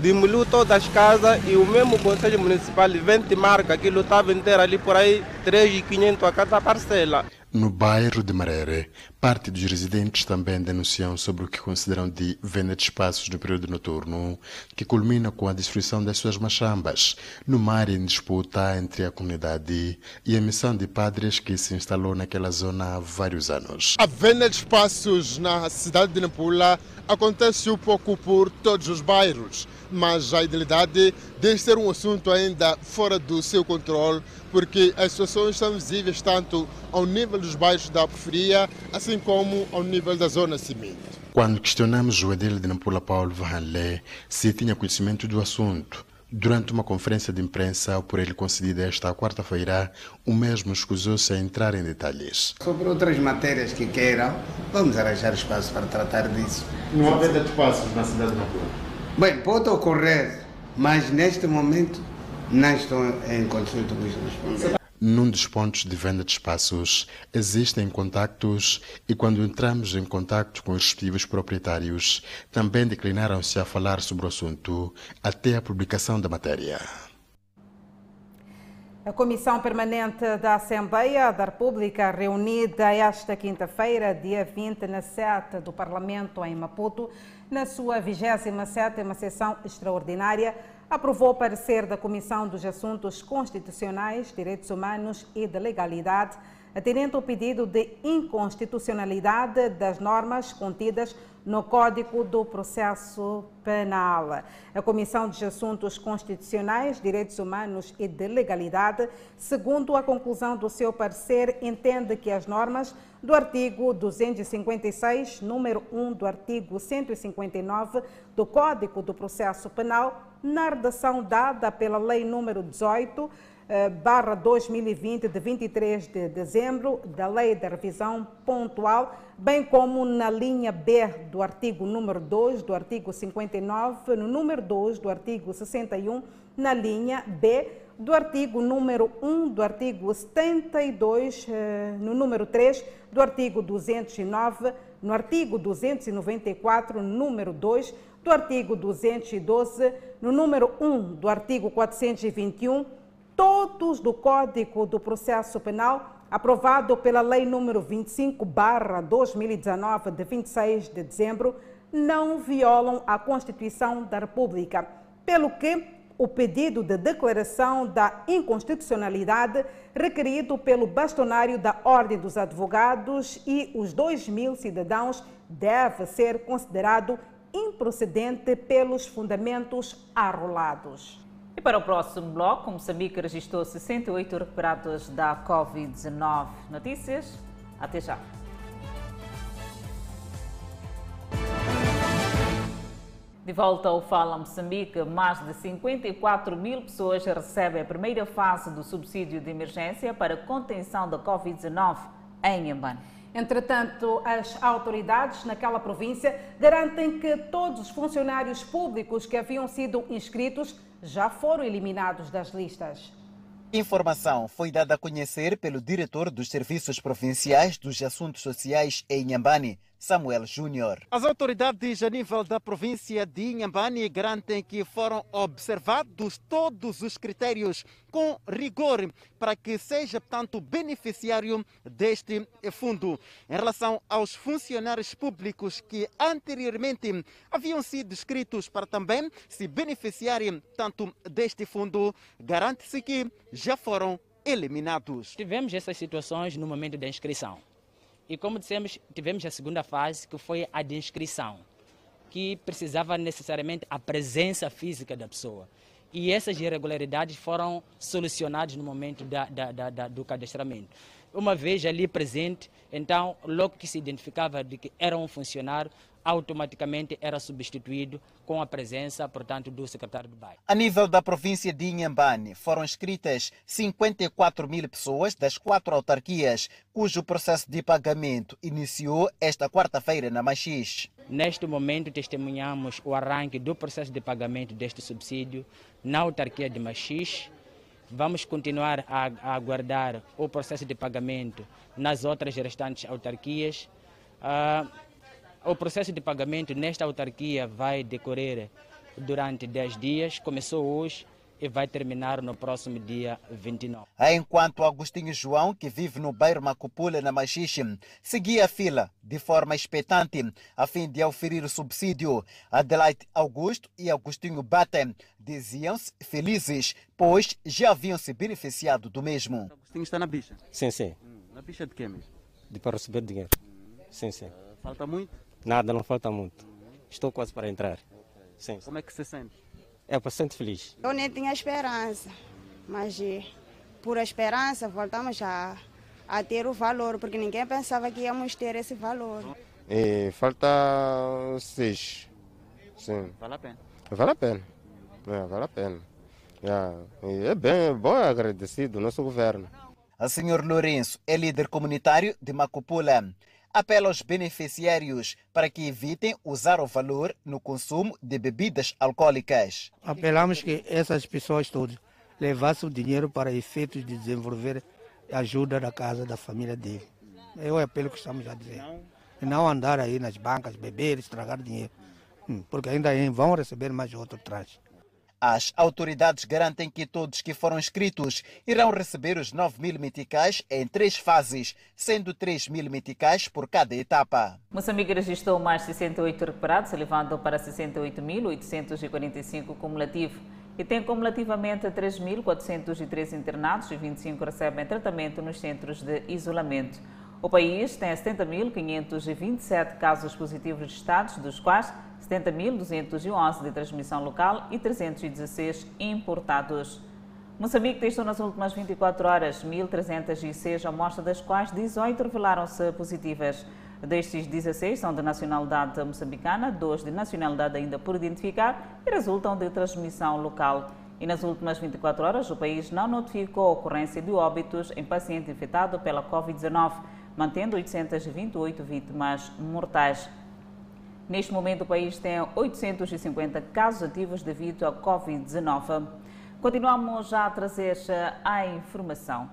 demoliu todas as casas e o mesmo Conselho Municipal vem te marca aquilo estava inteiro ali por aí 3.500 a cada parcela. No bairro de Marere, parte dos residentes também denunciam sobre o que consideram de venda de espaços no período noturno, que culmina com a destruição das suas machambas, numa área em disputa entre a comunidade e a missão de padres que se instalou naquela zona há vários anos. A venda de espaços na cidade de Nampula acontece um pouco por todos os bairros, mas a idealidade deve ser um assunto ainda fora do seu controle, porque as situações são visíveis tanto ao nível dos bairros da periferia, assim como ao nível da zona cimento. Quando questionamos o edil de Nampula Paulo Vanlé se tinha conhecimento do assunto, Durante uma conferência de imprensa por ele concedida esta quarta-feira, o mesmo escusou-se a entrar em detalhes. Sobre outras matérias que queiram, vamos arranjar espaço para tratar disso. Não há venda de espaços na cidade de Nampula? Bem, pode ocorrer, mas neste momento não estou em condições de vos responder. Num dos pontos de venda de espaços existem contactos e quando entramos em contato com os respectivos proprietários, também declinaram-se a falar sobre o assunto até a publicação da matéria. A Comissão Permanente da Assembleia da República, reunida esta quinta-feira, dia 20, na sede do Parlamento em Maputo, na sua 27ª sessão extraordinária, aprovou o parecer da Comissão dos Assuntos Constitucionais, Direitos Humanos e de Legalidade, atendendo ao pedido de inconstitucionalidade das normas contidas no Código do Processo Penal. A Comissão de Assuntos Constitucionais, Direitos Humanos e de Legalidade, segundo a conclusão do seu parecer, entende que as normas do artigo 256, número 1 do artigo 159 do Código do Processo Penal, na redação dada pela Lei número 18, eh, barra 2020, de 23 de dezembro, da Lei da Revisão Pontual, bem como na linha B do artigo número 2 do artigo 59, no número 2 do artigo 61, na linha B do artigo número 1 do artigo 72, eh, no número 3 do artigo 209, no artigo 294, no número 2 do artigo 212, no número 1 do artigo 421, todos do Código do Processo Penal, aprovado pela Lei número 25/2019 de 26 de dezembro, não violam a Constituição da República, pelo que o pedido de declaração da inconstitucionalidade requerido pelo bastonário da Ordem dos Advogados e os 2 mil cidadãos deve ser considerado improcedente pelos fundamentos arrolados. E para o próximo bloco, Moçambique registrou 68 recuperados da Covid-19. Notícias? Até já. De volta ao Fala Moçambique, mais de 54 mil pessoas recebem a primeira fase do subsídio de emergência para contenção da Covid-19 em Inhambane. Entretanto, as autoridades naquela província garantem que todos os funcionários públicos que haviam sido inscritos já foram eliminados das listas. Informação foi dada a conhecer pelo diretor dos Serviços Provinciais dos Assuntos Sociais em Inhambane, Samuel Júnior. As autoridades a nível da província de Inhambane garantem que foram observados todos os critérios com rigor para que seja, portanto, beneficiário deste fundo. Em relação aos funcionários públicos que anteriormente haviam sido inscritos para também se beneficiarem tanto deste fundo, garante-se que já foram eliminados. Tivemos essas situações no momento da inscrição. E como dissemos, tivemos a segunda fase, que foi a de inscrição, que precisava necessariamente a presença física da pessoa. E essas irregularidades foram solucionadas no momento da, da, da, do cadastramento. Uma vez ali presente, então, logo que se identificava de que era um funcionário, automaticamente era substituído com a presença, portanto, do secretário do bairro. A nível da província de Inhambane, foram inscritas 54 mil pessoas das quatro autarquias, cujo processo de pagamento iniciou esta quarta-feira na Machis. Neste momento, testemunhamos o arranque do processo de pagamento deste subsídio na autarquia de Machis. Vamos continuar a, a aguardar o processo de pagamento nas outras restantes autarquias. Uh, o processo de pagamento nesta autarquia vai decorrer durante 10 dias, começou hoje e vai terminar no próximo dia 29. Enquanto Agostinho João, que vive no bairro Macupula, na Machixe, seguia a fila de forma expectante a fim de oferir o subsídio, Adelaide Augusto e Agostinho Bate diziam-se felizes, pois já haviam se beneficiado do mesmo. Agostinho está na bicha? Sim, sim. Hum, na bicha de quê mesmo? De para receber dinheiro. Sim, sim. Falta muito? Nada, não falta muito. Estou quase para entrar. Sim. Como é que se sente? É bastante feliz. Eu nem tinha esperança, mas por esperança voltamos a, a ter o valor, porque ninguém pensava que íamos ter esse valor. E falta seis. Sim. Vale a pena? Vale a pena. É, vale a pena. É, é bem, é bom agradecido nosso governo. O senhor Lourenço é líder comunitário de Macupula apela aos beneficiários para que evitem usar o valor no consumo de bebidas alcoólicas. Apelamos que essas pessoas todas levassem o dinheiro para efeitos de desenvolver ajuda da casa, da família dele. É o apelo que estamos a dizer. E não andar aí nas bancas, beber, estragar dinheiro. Hum, porque ainda vão receber mais outro tranche. As autoridades garantem que todos que foram inscritos irão receber os 9 mil meticais em três fases, sendo 3 mil meticais por cada etapa. Moçambique registrou mais 68 recuperados, elevando para 68.845 cumulativo. E tem cumulativamente 3.403 internados e 25 recebem tratamento nos centros de isolamento. O país tem 70.527 casos positivos registrados, dos quais 70.211 de transmissão local e 316 importados. Moçambique testou nas últimas 24 horas 1.306 amostras, das quais 18 revelaram-se positivas. Destes 16 são de nacionalidade moçambicana, dois de nacionalidade ainda por identificar e resultam de transmissão local. E nas últimas 24 horas, o país não notificou a ocorrência de óbitos em paciente infectado pela Covid-19, mantendo 828 vítimas mortais. Neste momento, o país tem 850 casos ativos devido à Covid-19. Continuamos a trazer a informação.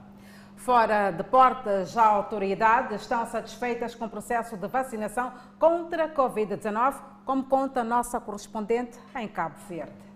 Fora de portas, já autoridades estão satisfeitas com o processo de vacinação contra a Covid-19, como conta a nossa correspondente em Cabo Verde.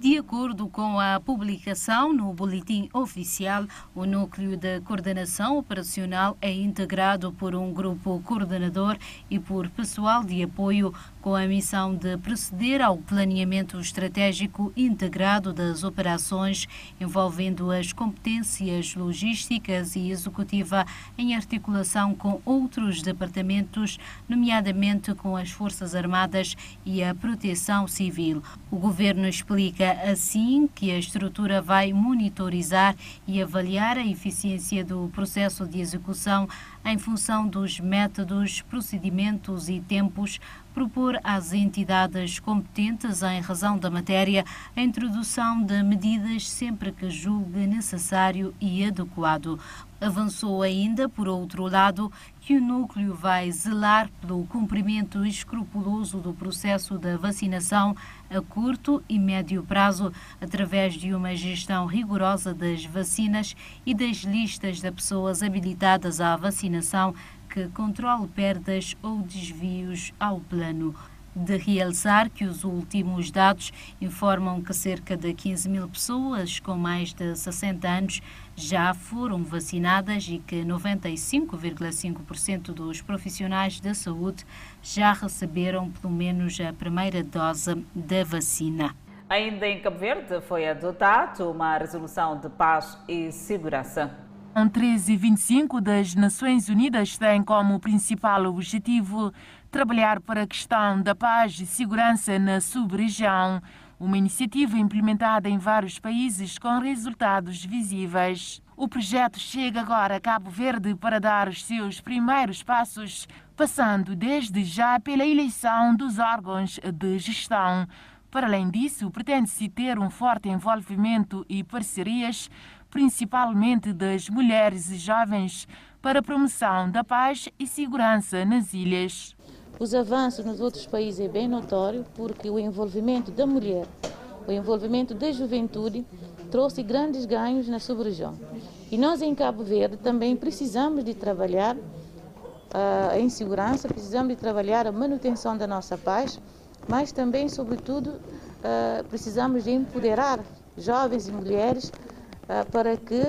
De acordo com a publicação no Boletim Oficial, o Núcleo de Coordenação Operacional é integrado por um grupo coordenador e por pessoal de apoio com a missão de proceder ao planeamento estratégico integrado das operações, envolvendo as competências logísticas e executiva em articulação com outros departamentos, nomeadamente com as Forças Armadas e a Proteção Civil. O governo explica assim que a estrutura vai monitorizar e avaliar a eficiência do processo de execução em função dos métodos, procedimentos e tempos propor às entidades competentes, em razão da matéria, a introdução de medidas sempre que julgue necessário e adequado. Avançou ainda, por outro lado, que o núcleo vai zelar pelo cumprimento escrupuloso do processo da vacinação a curto e médio prazo, através de uma gestão rigorosa das vacinas e das listas de pessoas habilitadas à vacinação que controle perdas ou desvios ao plano. De realçar que os últimos dados informam que cerca de 15 mil pessoas com mais de 60 anos já foram vacinadas e que 95,5% dos profissionais da saúde já receberam pelo menos a primeira dose da vacina. Ainda em Cabo Verde foi adotada uma resolução de paz e segurança. Um 1325 das Nações Unidas tem como principal objetivo trabalhar para a questão da paz e segurança na sub-região, uma iniciativa implementada em vários países com resultados visíveis. O projeto chega agora a Cabo Verde para dar os seus primeiros passos, passando desde já pela eleição dos órgãos de gestão. Para além disso, pretende-se ter um forte envolvimento e parcerias principalmente das mulheres e jovens, para a promoção da paz e segurança nas ilhas. Os avanços nos outros países é bem notório porque o envolvimento da mulher, o envolvimento da juventude trouxe grandes ganhos na sub-região. E nós em Cabo Verde também precisamos de trabalhar uh, em segurança, precisamos de trabalhar a manutenção da nossa paz, mas também, sobretudo, uh, precisamos de empoderar jovens e mulheres eh, para que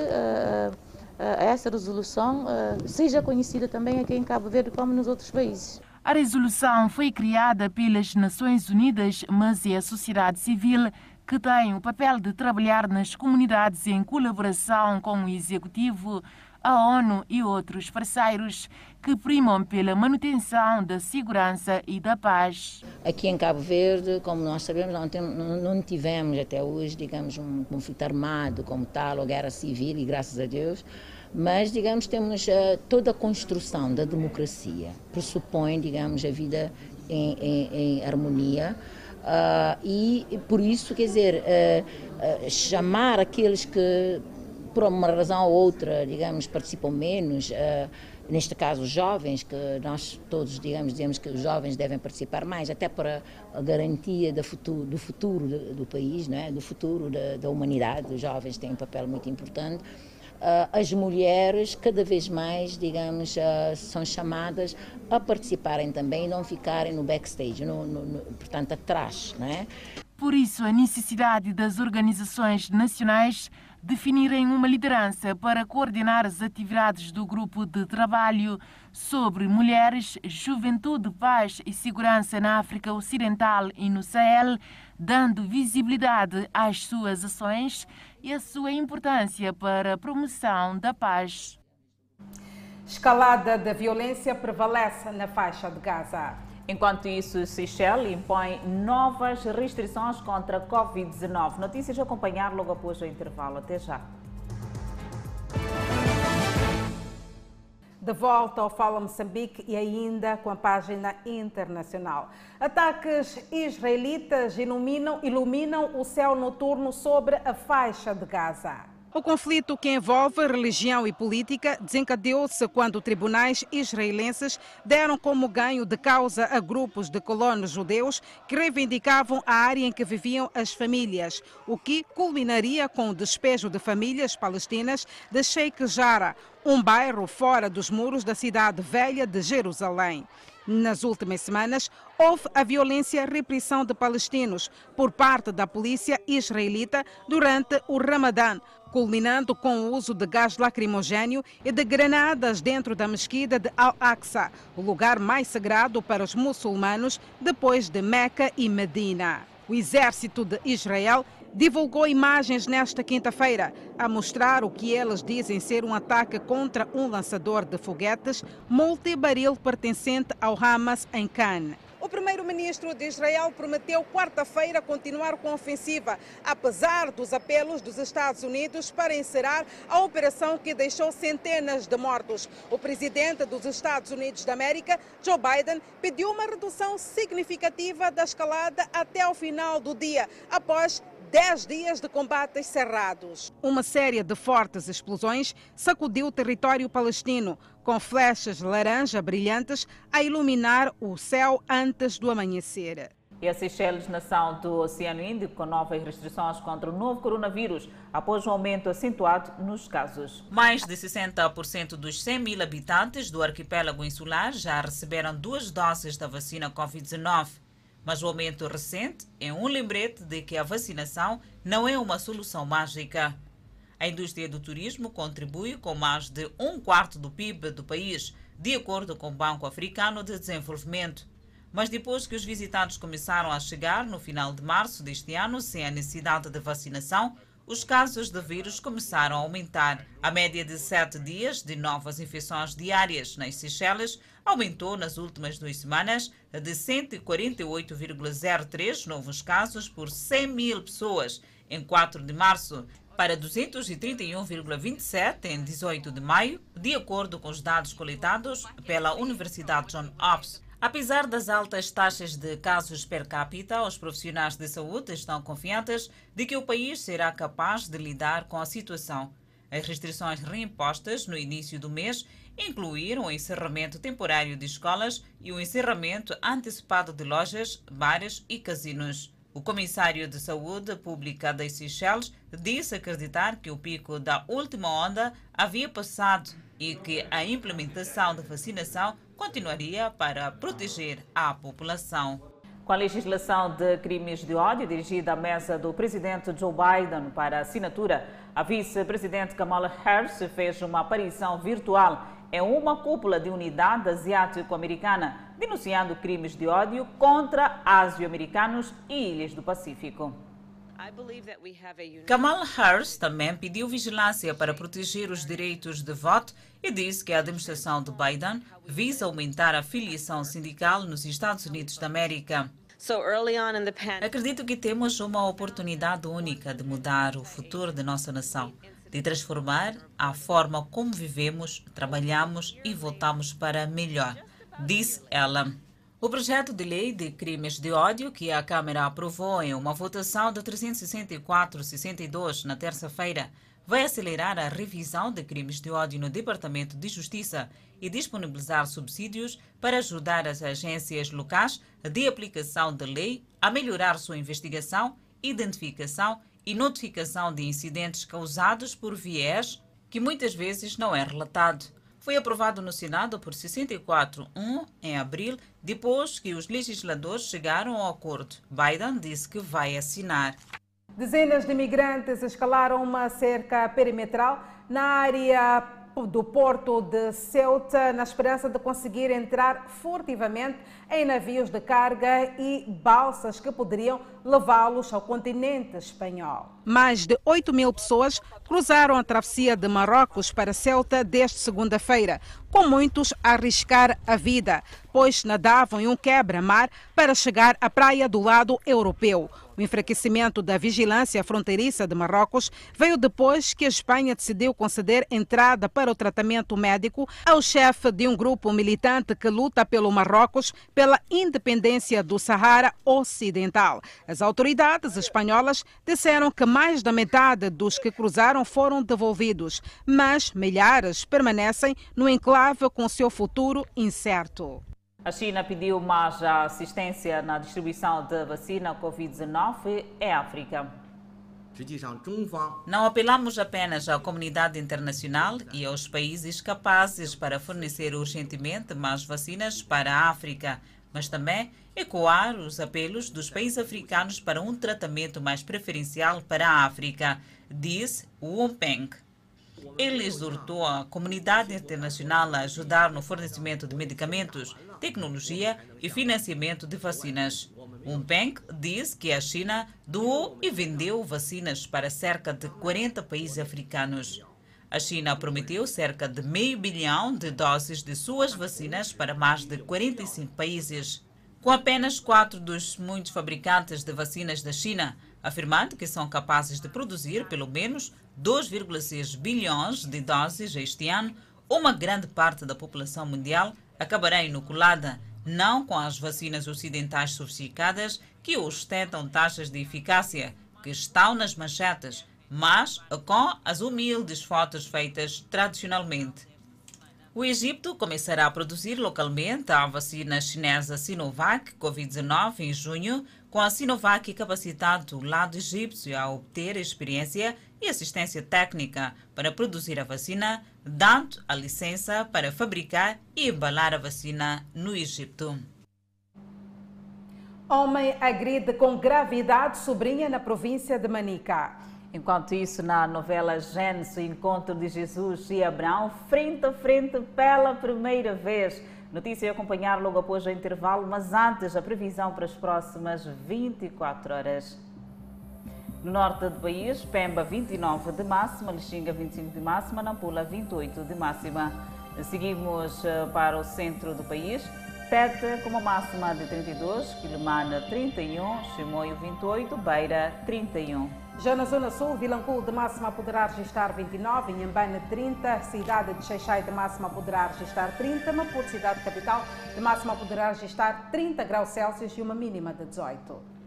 essa resolução seja conhecida também aqui em Cabo Verde como nos outros países. A resolução foi criada pelas Nações Unidas, mas é a sociedade civil que tem o papel de trabalhar nas comunidades em colaboração com o Executivo, a ONU e outros parceiros que primam pela manutenção da segurança e da paz. Aqui em Cabo Verde, como nós sabemos, não, não tivemos até hoje, digamos, um conflito armado como tal, ou guerra civil, e graças a Deus, mas, digamos, temos uh, toda a construção da democracia, pressupõe, digamos, a vida em, em, em harmonia, uh, e por isso, quer dizer, uh, chamar aqueles que por uma razão ou outra, digamos, participam menos, neste caso os jovens, que nós todos, digamos, dizemos que os jovens devem participar mais, até para a garantia do futuro do, futuro do país, não é? do futuro da, da, humanidade, os jovens têm um papel muito importante. Uh, as mulheres, cada vez mais, digamos, uh, são chamadas a participarem também e não ficarem no backstage, no, no, no, portanto, atrás. Não é? Por isso, a necessidade das organizações nacionais definirem uma liderança para coordenar as atividades do grupo de trabalho sobre mulheres, juventude, paz e segurança na África Ocidental e no Sahel, dando visibilidade às suas ações e a sua importância para a promoção da paz. Escalada da violência prevalece na faixa de Gaza. Enquanto isso, Seychelles impõe novas restrições contra a Covid-19. Notícias a acompanhar logo após o intervalo. Até já. De volta ao Fala Moçambique e ainda com a página internacional. Ataques israelitas iluminam, iluminam o céu noturno sobre a faixa de Gaza. O conflito que envolve religião e política desencadeou-se quando tribunais israelenses deram como ganho de causa a grupos de colonos judeus que reivindicavam a área em que viviam as famílias, o que culminaria com o despejo de famílias palestinas de Sheikh Jarrah, um bairro fora dos muros da cidade velha de Jerusalém. Nas últimas semanas, houve a violência e repressão de palestinos por parte da polícia israelita durante o Ramadã, culminando com o uso de gás lacrimogênio e de granadas dentro da mesquita de Al-Aqsa, o lugar mais sagrado para os muçulmanos depois de Meca e Medina. O exército de Israel divulgou imagens nesta quinta-feira a mostrar o que eles dizem ser um ataque contra um lançador de foguetes multibaril pertencente ao Hamas em Cannes. Primeiro-ministro de Israel prometeu quarta-feira continuar com a ofensiva, apesar dos apelos dos Estados Unidos para encerrar a operação que deixou centenas de mortos. O presidente dos Estados Unidos da América, Joe Biden, pediu uma redução significativa da escalada até ao final do dia, após 10 dias de combates cerrados. Uma série de fortes explosões sacudiu o território palestino, com flechas laranja brilhantes a iluminar o céu antes do amanhecer. E a Seychelles, nação do Oceano Índico, com novas restrições contra o novo coronavírus, após um aumento acentuado nos casos. Mais de 60% dos 100 mil habitantes do arquipélago insular já receberam duas doses da vacina Covid-19. Mas o aumento recente é um lembrete de que a vacinação não é uma solução mágica. A indústria do turismo contribui com mais de um quarto do PIB do país, de acordo com o Banco Africano de Desenvolvimento. Mas depois que os visitantes começaram a chegar no final de março deste ano sem a necessidade de vacinação, os casos de vírus começaram a aumentar. A média de sete dias de novas infecções diárias nas Seychelles aumentou nas últimas duas semanas de 148,03 novos casos por 100 mil pessoas em 4 de março para 231,27 em 18 de maio, de acordo com os dados coletados pela Universidade John Hopkins. Apesar das altas taxas de casos per capita, os profissionais de saúde estão confiantes de que o país será capaz de lidar com a situação. As restrições reimpostas no início do mês incluíram o encerramento temporário de escolas e o encerramento antecipado de lojas, bares e casinos. O comissário de Saúde Pública das Seychelles disse acreditar que o pico da última onda havia passado e que a implementação da vacinação continuaria para proteger a população. Com a legislação de crimes de ódio dirigida à mesa do presidente Joe Biden para assinatura, a vice-presidente Kamala Harris fez uma aparição virtual em uma cúpula de unidade asiático-americana, denunciando crimes de ódio contra asio-americanos e ilhas do Pacífico. Kamala Harris também pediu vigilância para proteger os direitos de voto e disse que a administração de Biden visa aumentar a filiação sindical nos Estados Unidos da América. Acredito que temos uma oportunidade única de mudar o futuro de nossa nação, de transformar a forma como vivemos, trabalhamos e votamos para melhor, disse ela. O projeto de lei de crimes de ódio que a Câmara aprovou em uma votação de 364-62 na terça-feira vai acelerar a revisão de crimes de ódio no Departamento de Justiça e disponibilizar subsídios para ajudar as agências locais de aplicação da lei a melhorar sua investigação, identificação e notificação de incidentes causados por viés que muitas vezes não é relatado foi aprovado no Senado por 64-1 em abril, depois que os legisladores chegaram ao acordo. Biden disse que vai assinar. Dezenas de imigrantes escalaram uma cerca perimetral na área do porto de Ceuta na esperança de conseguir entrar furtivamente em navios de carga e balsas que poderiam levá-los ao continente espanhol. Mais de 8 mil pessoas cruzaram a travessia de Marrocos para Ceuta desde segunda-feira, com muitos a arriscar a vida, pois nadavam em um quebra-mar para chegar à praia do lado europeu. O enfraquecimento da vigilância fronteiriça de Marrocos veio depois que a Espanha decidiu conceder entrada para o tratamento médico ao chefe de um grupo militante que luta pelo Marrocos pela independência do Sahara Ocidental. As autoridades espanholas disseram que mais da metade dos que cruzaram foram devolvidos, mas milhares permanecem no enclave com seu futuro incerto. A China pediu mais assistência na distribuição de vacina Covid-19 em África. Não apelamos apenas à comunidade internacional e aos países capazes para fornecer urgentemente mais vacinas para a África, mas também ecoar os apelos dos países africanos para um tratamento mais preferencial para a África, diz Wu Peng. Ele exortou a comunidade internacional a ajudar no fornecimento de medicamentos, tecnologia e financiamento de vacinas. Um Peng diz que a China doou e vendeu vacinas para cerca de 40 países africanos. A China prometeu cerca de meio bilhão de doses de suas vacinas para mais de 45 países. Com apenas quatro dos muitos fabricantes de vacinas da China, afirmando que são capazes de produzir pelo menos 2,6 bilhões de doses este ano, uma grande parte da população mundial acabará inoculada, não com as vacinas ocidentais sofisticadas que ostentam taxas de eficácia que estão nas manchetes, mas com as humildes fotos feitas tradicionalmente. O Egito começará a produzir localmente a vacina chinesa Sinovac Covid-19 em junho, com a Sinovac capacitado o lado egípcio a obter experiência e assistência técnica para produzir a vacina, dando a licença para fabricar e embalar a vacina no Egito. Homem agride com gravidade sobrinha na província de Manica. Enquanto isso, na novela Gênesis, o encontro de Jesus e Abraão frente a frente pela primeira vez. Notícia a acompanhar logo após o intervalo, mas antes a previsão para as próximas 24 horas. No norte do país, Pemba 29 de máxima, Lixinga 25 de máxima, Nampula 28 de máxima. Seguimos eh, para o centro do país, Tete com uma máxima de 32, Quilimana 31, Chimoio 28, Beira 31. Já na Zona Sul, Vilanculo de máxima poderá registrar 29, Inhambane 30, Cidade de Xaixai de máxima poderá registrar 30, Maputo, Cidade Capital, de máxima poderá registrar 30 graus Celsius e uma mínima de 18.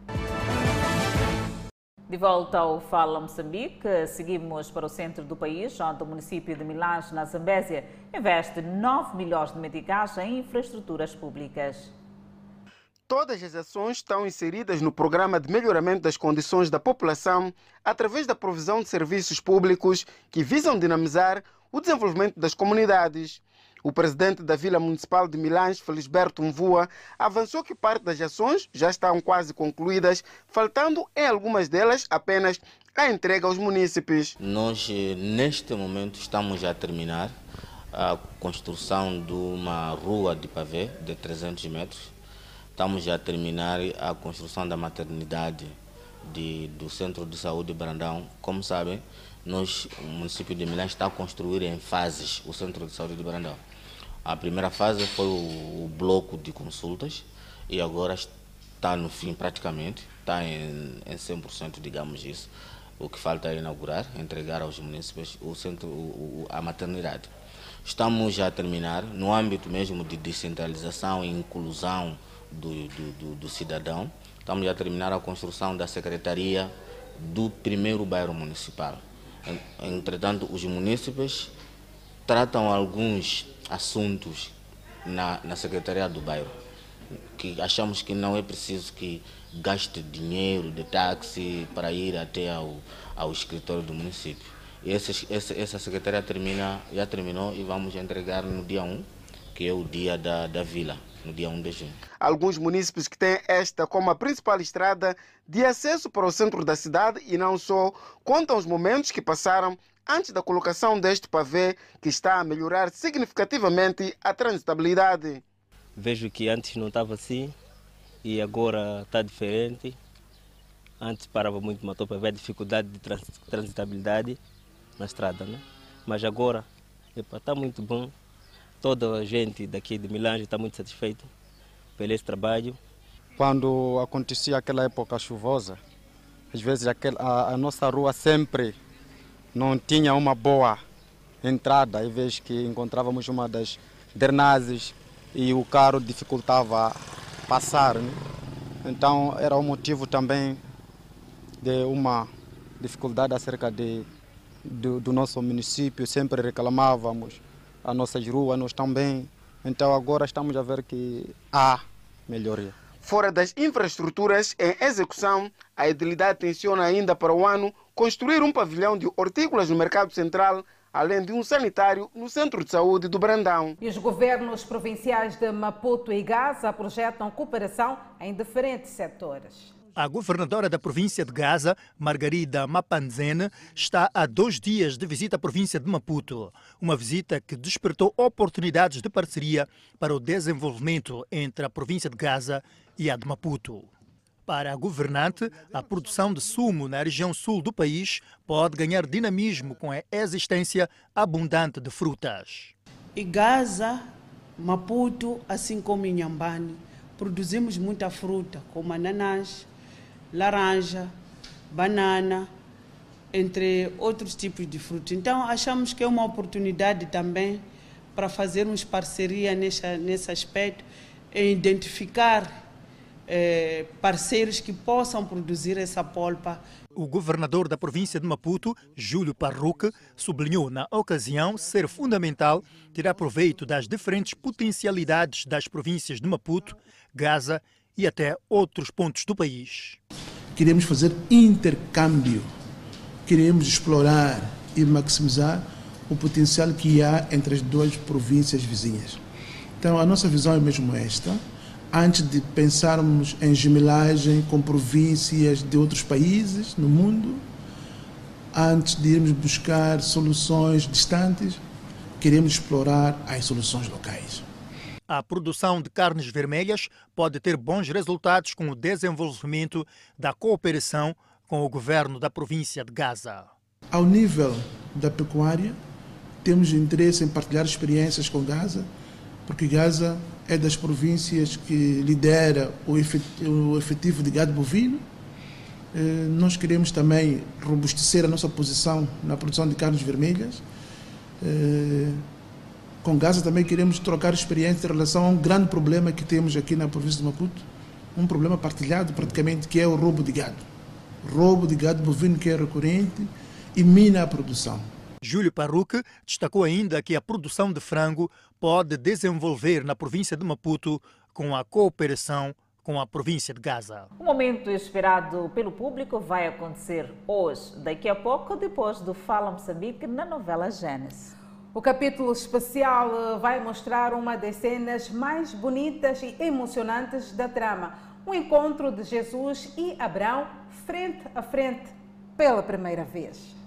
De volta ao Fala Moçambique, seguimos para o centro do país, onde o município de Milães, na Zambésia, investe 9 milhões de meticais em infraestruturas públicas. Todas as ações estão inseridas no programa de melhoramento das condições da população através da provisão de serviços públicos que visam dinamizar o desenvolvimento das comunidades. O presidente da Vila Municipal de Milães, Felisberto Mvua, avançou que parte das ações já estão quase concluídas, faltando em algumas delas apenas a entrega aos munícipes. Nós, neste momento, estamos a terminar a construção de uma rua de pavê de 300 metros. Estamos a terminar a construção da maternidade de, do Centro de Saúde de Brandão. Como sabem, nós, o município de Milães está a construir em fases o Centro de Saúde de Brandão. A primeira fase foi o, o bloco de consultas e agora está no fim praticamente, está em, em 100%, digamos isso. O que falta é inaugurar, entregar aos municípios o centro, o, a maternidade. Estamos já a terminar, no âmbito mesmo de descentralização e inclusão do, do, do, do cidadão, estamos já a terminar a construção da secretaria do primeiro bairro municipal. Entretanto, os munícipes tratam alguns assuntos na, na Secretaria do Bairro, que achamos que não é preciso que gaste dinheiro de táxi para ir até ao, ao escritório do município. E essa, essa, secretaria termina, já terminou e vamos entregar no dia 1, que é o dia da, da vila, no dia 1 de junho. Alguns municípios que têm esta como a principal estrada de acesso para o centro da cidade e não só, contam os momentos que passaram antes da colocação deste pavê, que está a melhorar significativamente a transitabilidade. Vejo que antes não estava assim e agora está diferente. Antes parava muito motor para ver a dificuldade de trans, transitabilidade na estrada, né? Mas agora está muito bom. Toda a gente daqui de Milange está muito satisfeita pelo esse trabalho. Quando acontecia aquela época chuvosa, às vezes aquela, a, a nossa rua sempre não tinha uma boa entrada, em vez que encontrávamos uma das drenagens e o carro dificultava passar. Né? Então era o motivo também de uma dificuldade acerca de, do, do nosso município. Sempre reclamávamos as nossas ruas não estão bem. Então agora estamos a ver que há melhoria. Fora das infraestruturas em execução, a edilidade tenciona ainda para o ano construir um pavilhão de hortícolas no mercado central, além de um sanitário no centro de saúde do Brandão. E os governos provinciais de Maputo e Gaza projetam cooperação em diferentes setores. A governadora da província de Gaza, Margarida Mapanzene, está há dois dias de visita à província de Maputo. Uma visita que despertou oportunidades de parceria para o desenvolvimento entre a província de Gaza e a de Maputo. Para a governante, a produção de sumo na região sul do país pode ganhar dinamismo com a existência abundante de frutas. E Gaza, Maputo, assim como Inhambane, produzimos muita fruta, como ananás, laranja, banana, entre outros tipos de frutos. Então, achamos que é uma oportunidade também para fazermos parceria nesse, aspecto e identificar eh, parceiros que possam produzir essa polpa. O governador da província de Maputo, Júlio Parruque, sublinhou na ocasião ser fundamental tirar proveito das diferentes potencialidades das províncias de Maputo, Gaza e até outros pontos do país. Queremos fazer intercâmbio, queremos explorar e maximizar o potencial que há entre as duas províncias vizinhas. Então, a nossa visão é mesmo esta. Antes de pensarmos em gemelagem com províncias de outros países no mundo, antes de irmos buscar soluções distantes, queremos explorar as soluções locais. A produção de carnes vermelhas pode ter bons resultados com o desenvolvimento da cooperação com o governo da província de Gaza. Ao nível da pecuária, temos interesse em partilhar experiências com Gaza, porque Gaza é das províncias que lidera o efetivo de gado bovino. Eh, nós queremos também robustecer a nossa posição na produção de carnes vermelhas. Eh, com Gaza também queremos trocar experiência em relação a um grande problema que temos aqui na província de Maputo, um problema partilhado praticamente, que é o roubo de gado. Roubo de gado bovino que é recorrente e mina a produção. Júlio Parruque destacou ainda que a produção de frango pode desenvolver na província de Maputo com a cooperação com a província de Gaza. O momento esperado pelo público vai acontecer hoje, daqui a pouco, depois do Fala Moçambique na novela Gênesis. O capítulo especial eh, vai mostrar uma das cenas mais bonitas e emocionantes da trama. O encontro de Jesus e Abraão frente a frente pela primeira vez.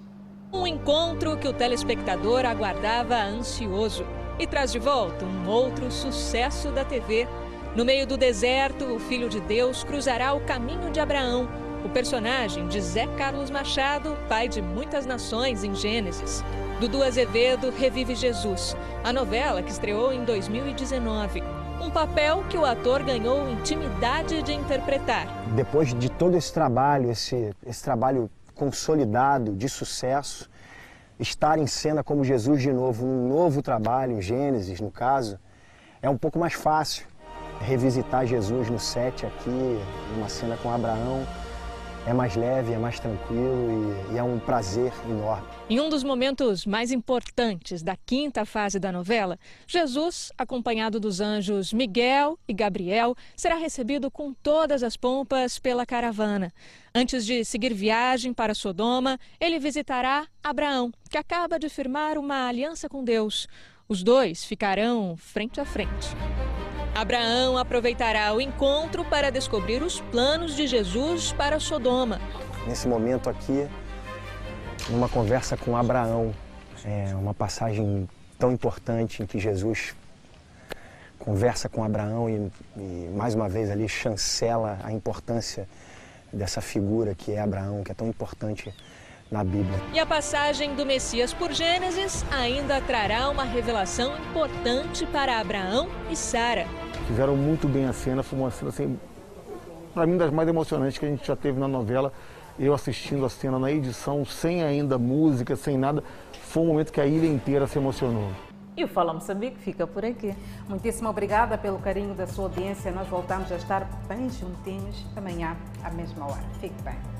Um encontro que o telespectador aguardava ansioso e traz de volta um outro sucesso da TV. No meio do deserto, o Filho de Deus cruzará o caminho de Abraão, o personagem de Zé Carlos Machado, pai de muitas nações em Gênesis. Dudu Azevedo revive Jesus, a novela que estreou em 2019. Um papel que o ator ganhou intimidade de interpretar. Depois de todo esse trabalho, esse, esse trabalho consolidado, de sucesso, estar em cena como Jesus de novo, um novo trabalho, Gênesis no caso, é um pouco mais fácil. Revisitar Jesus no set aqui, numa cena com Abraão, é mais leve, é mais tranquilo e, e, é um prazer enorme. Em um dos momentos mais importantes da quinta fase da novela, Jesus, acompanhado dos anjos Miguel e Gabriel, será recebido com todas as pompas pela caravana. Antes de seguir viagem para Sodoma, ele visitará Abraão, que acaba de firmar uma aliança com Deus. Os dois ficarão frente a frente. Abraão aproveitará o encontro para descobrir os planos de Jesus para Sodoma. Nesse momento aqui, numa conversa com Abraão, é uma passagem tão importante em que Jesus conversa com Abraão e, e mais uma vez ali chancela a importância dessa figura que é Abraão, que é tão importante na Bíblia. E a passagem do Messias por Gênesis ainda trará uma revelação importante para Abraão e Sara. Fizeram muito bem a cena, foi uma cena assim, para mim das mais emocionantes que a gente já teve na novela. Eu assistindo a cena na edição, sem ainda música, sem nada, foi um momento que a ilha inteira se emocionou. E o Fala Moçambique fica por aqui. Muitíssimo obrigada pelo carinho da sua audiência. Nós voltamos a estar bem juntinhos amanhã, à mesma hora. Fique bem.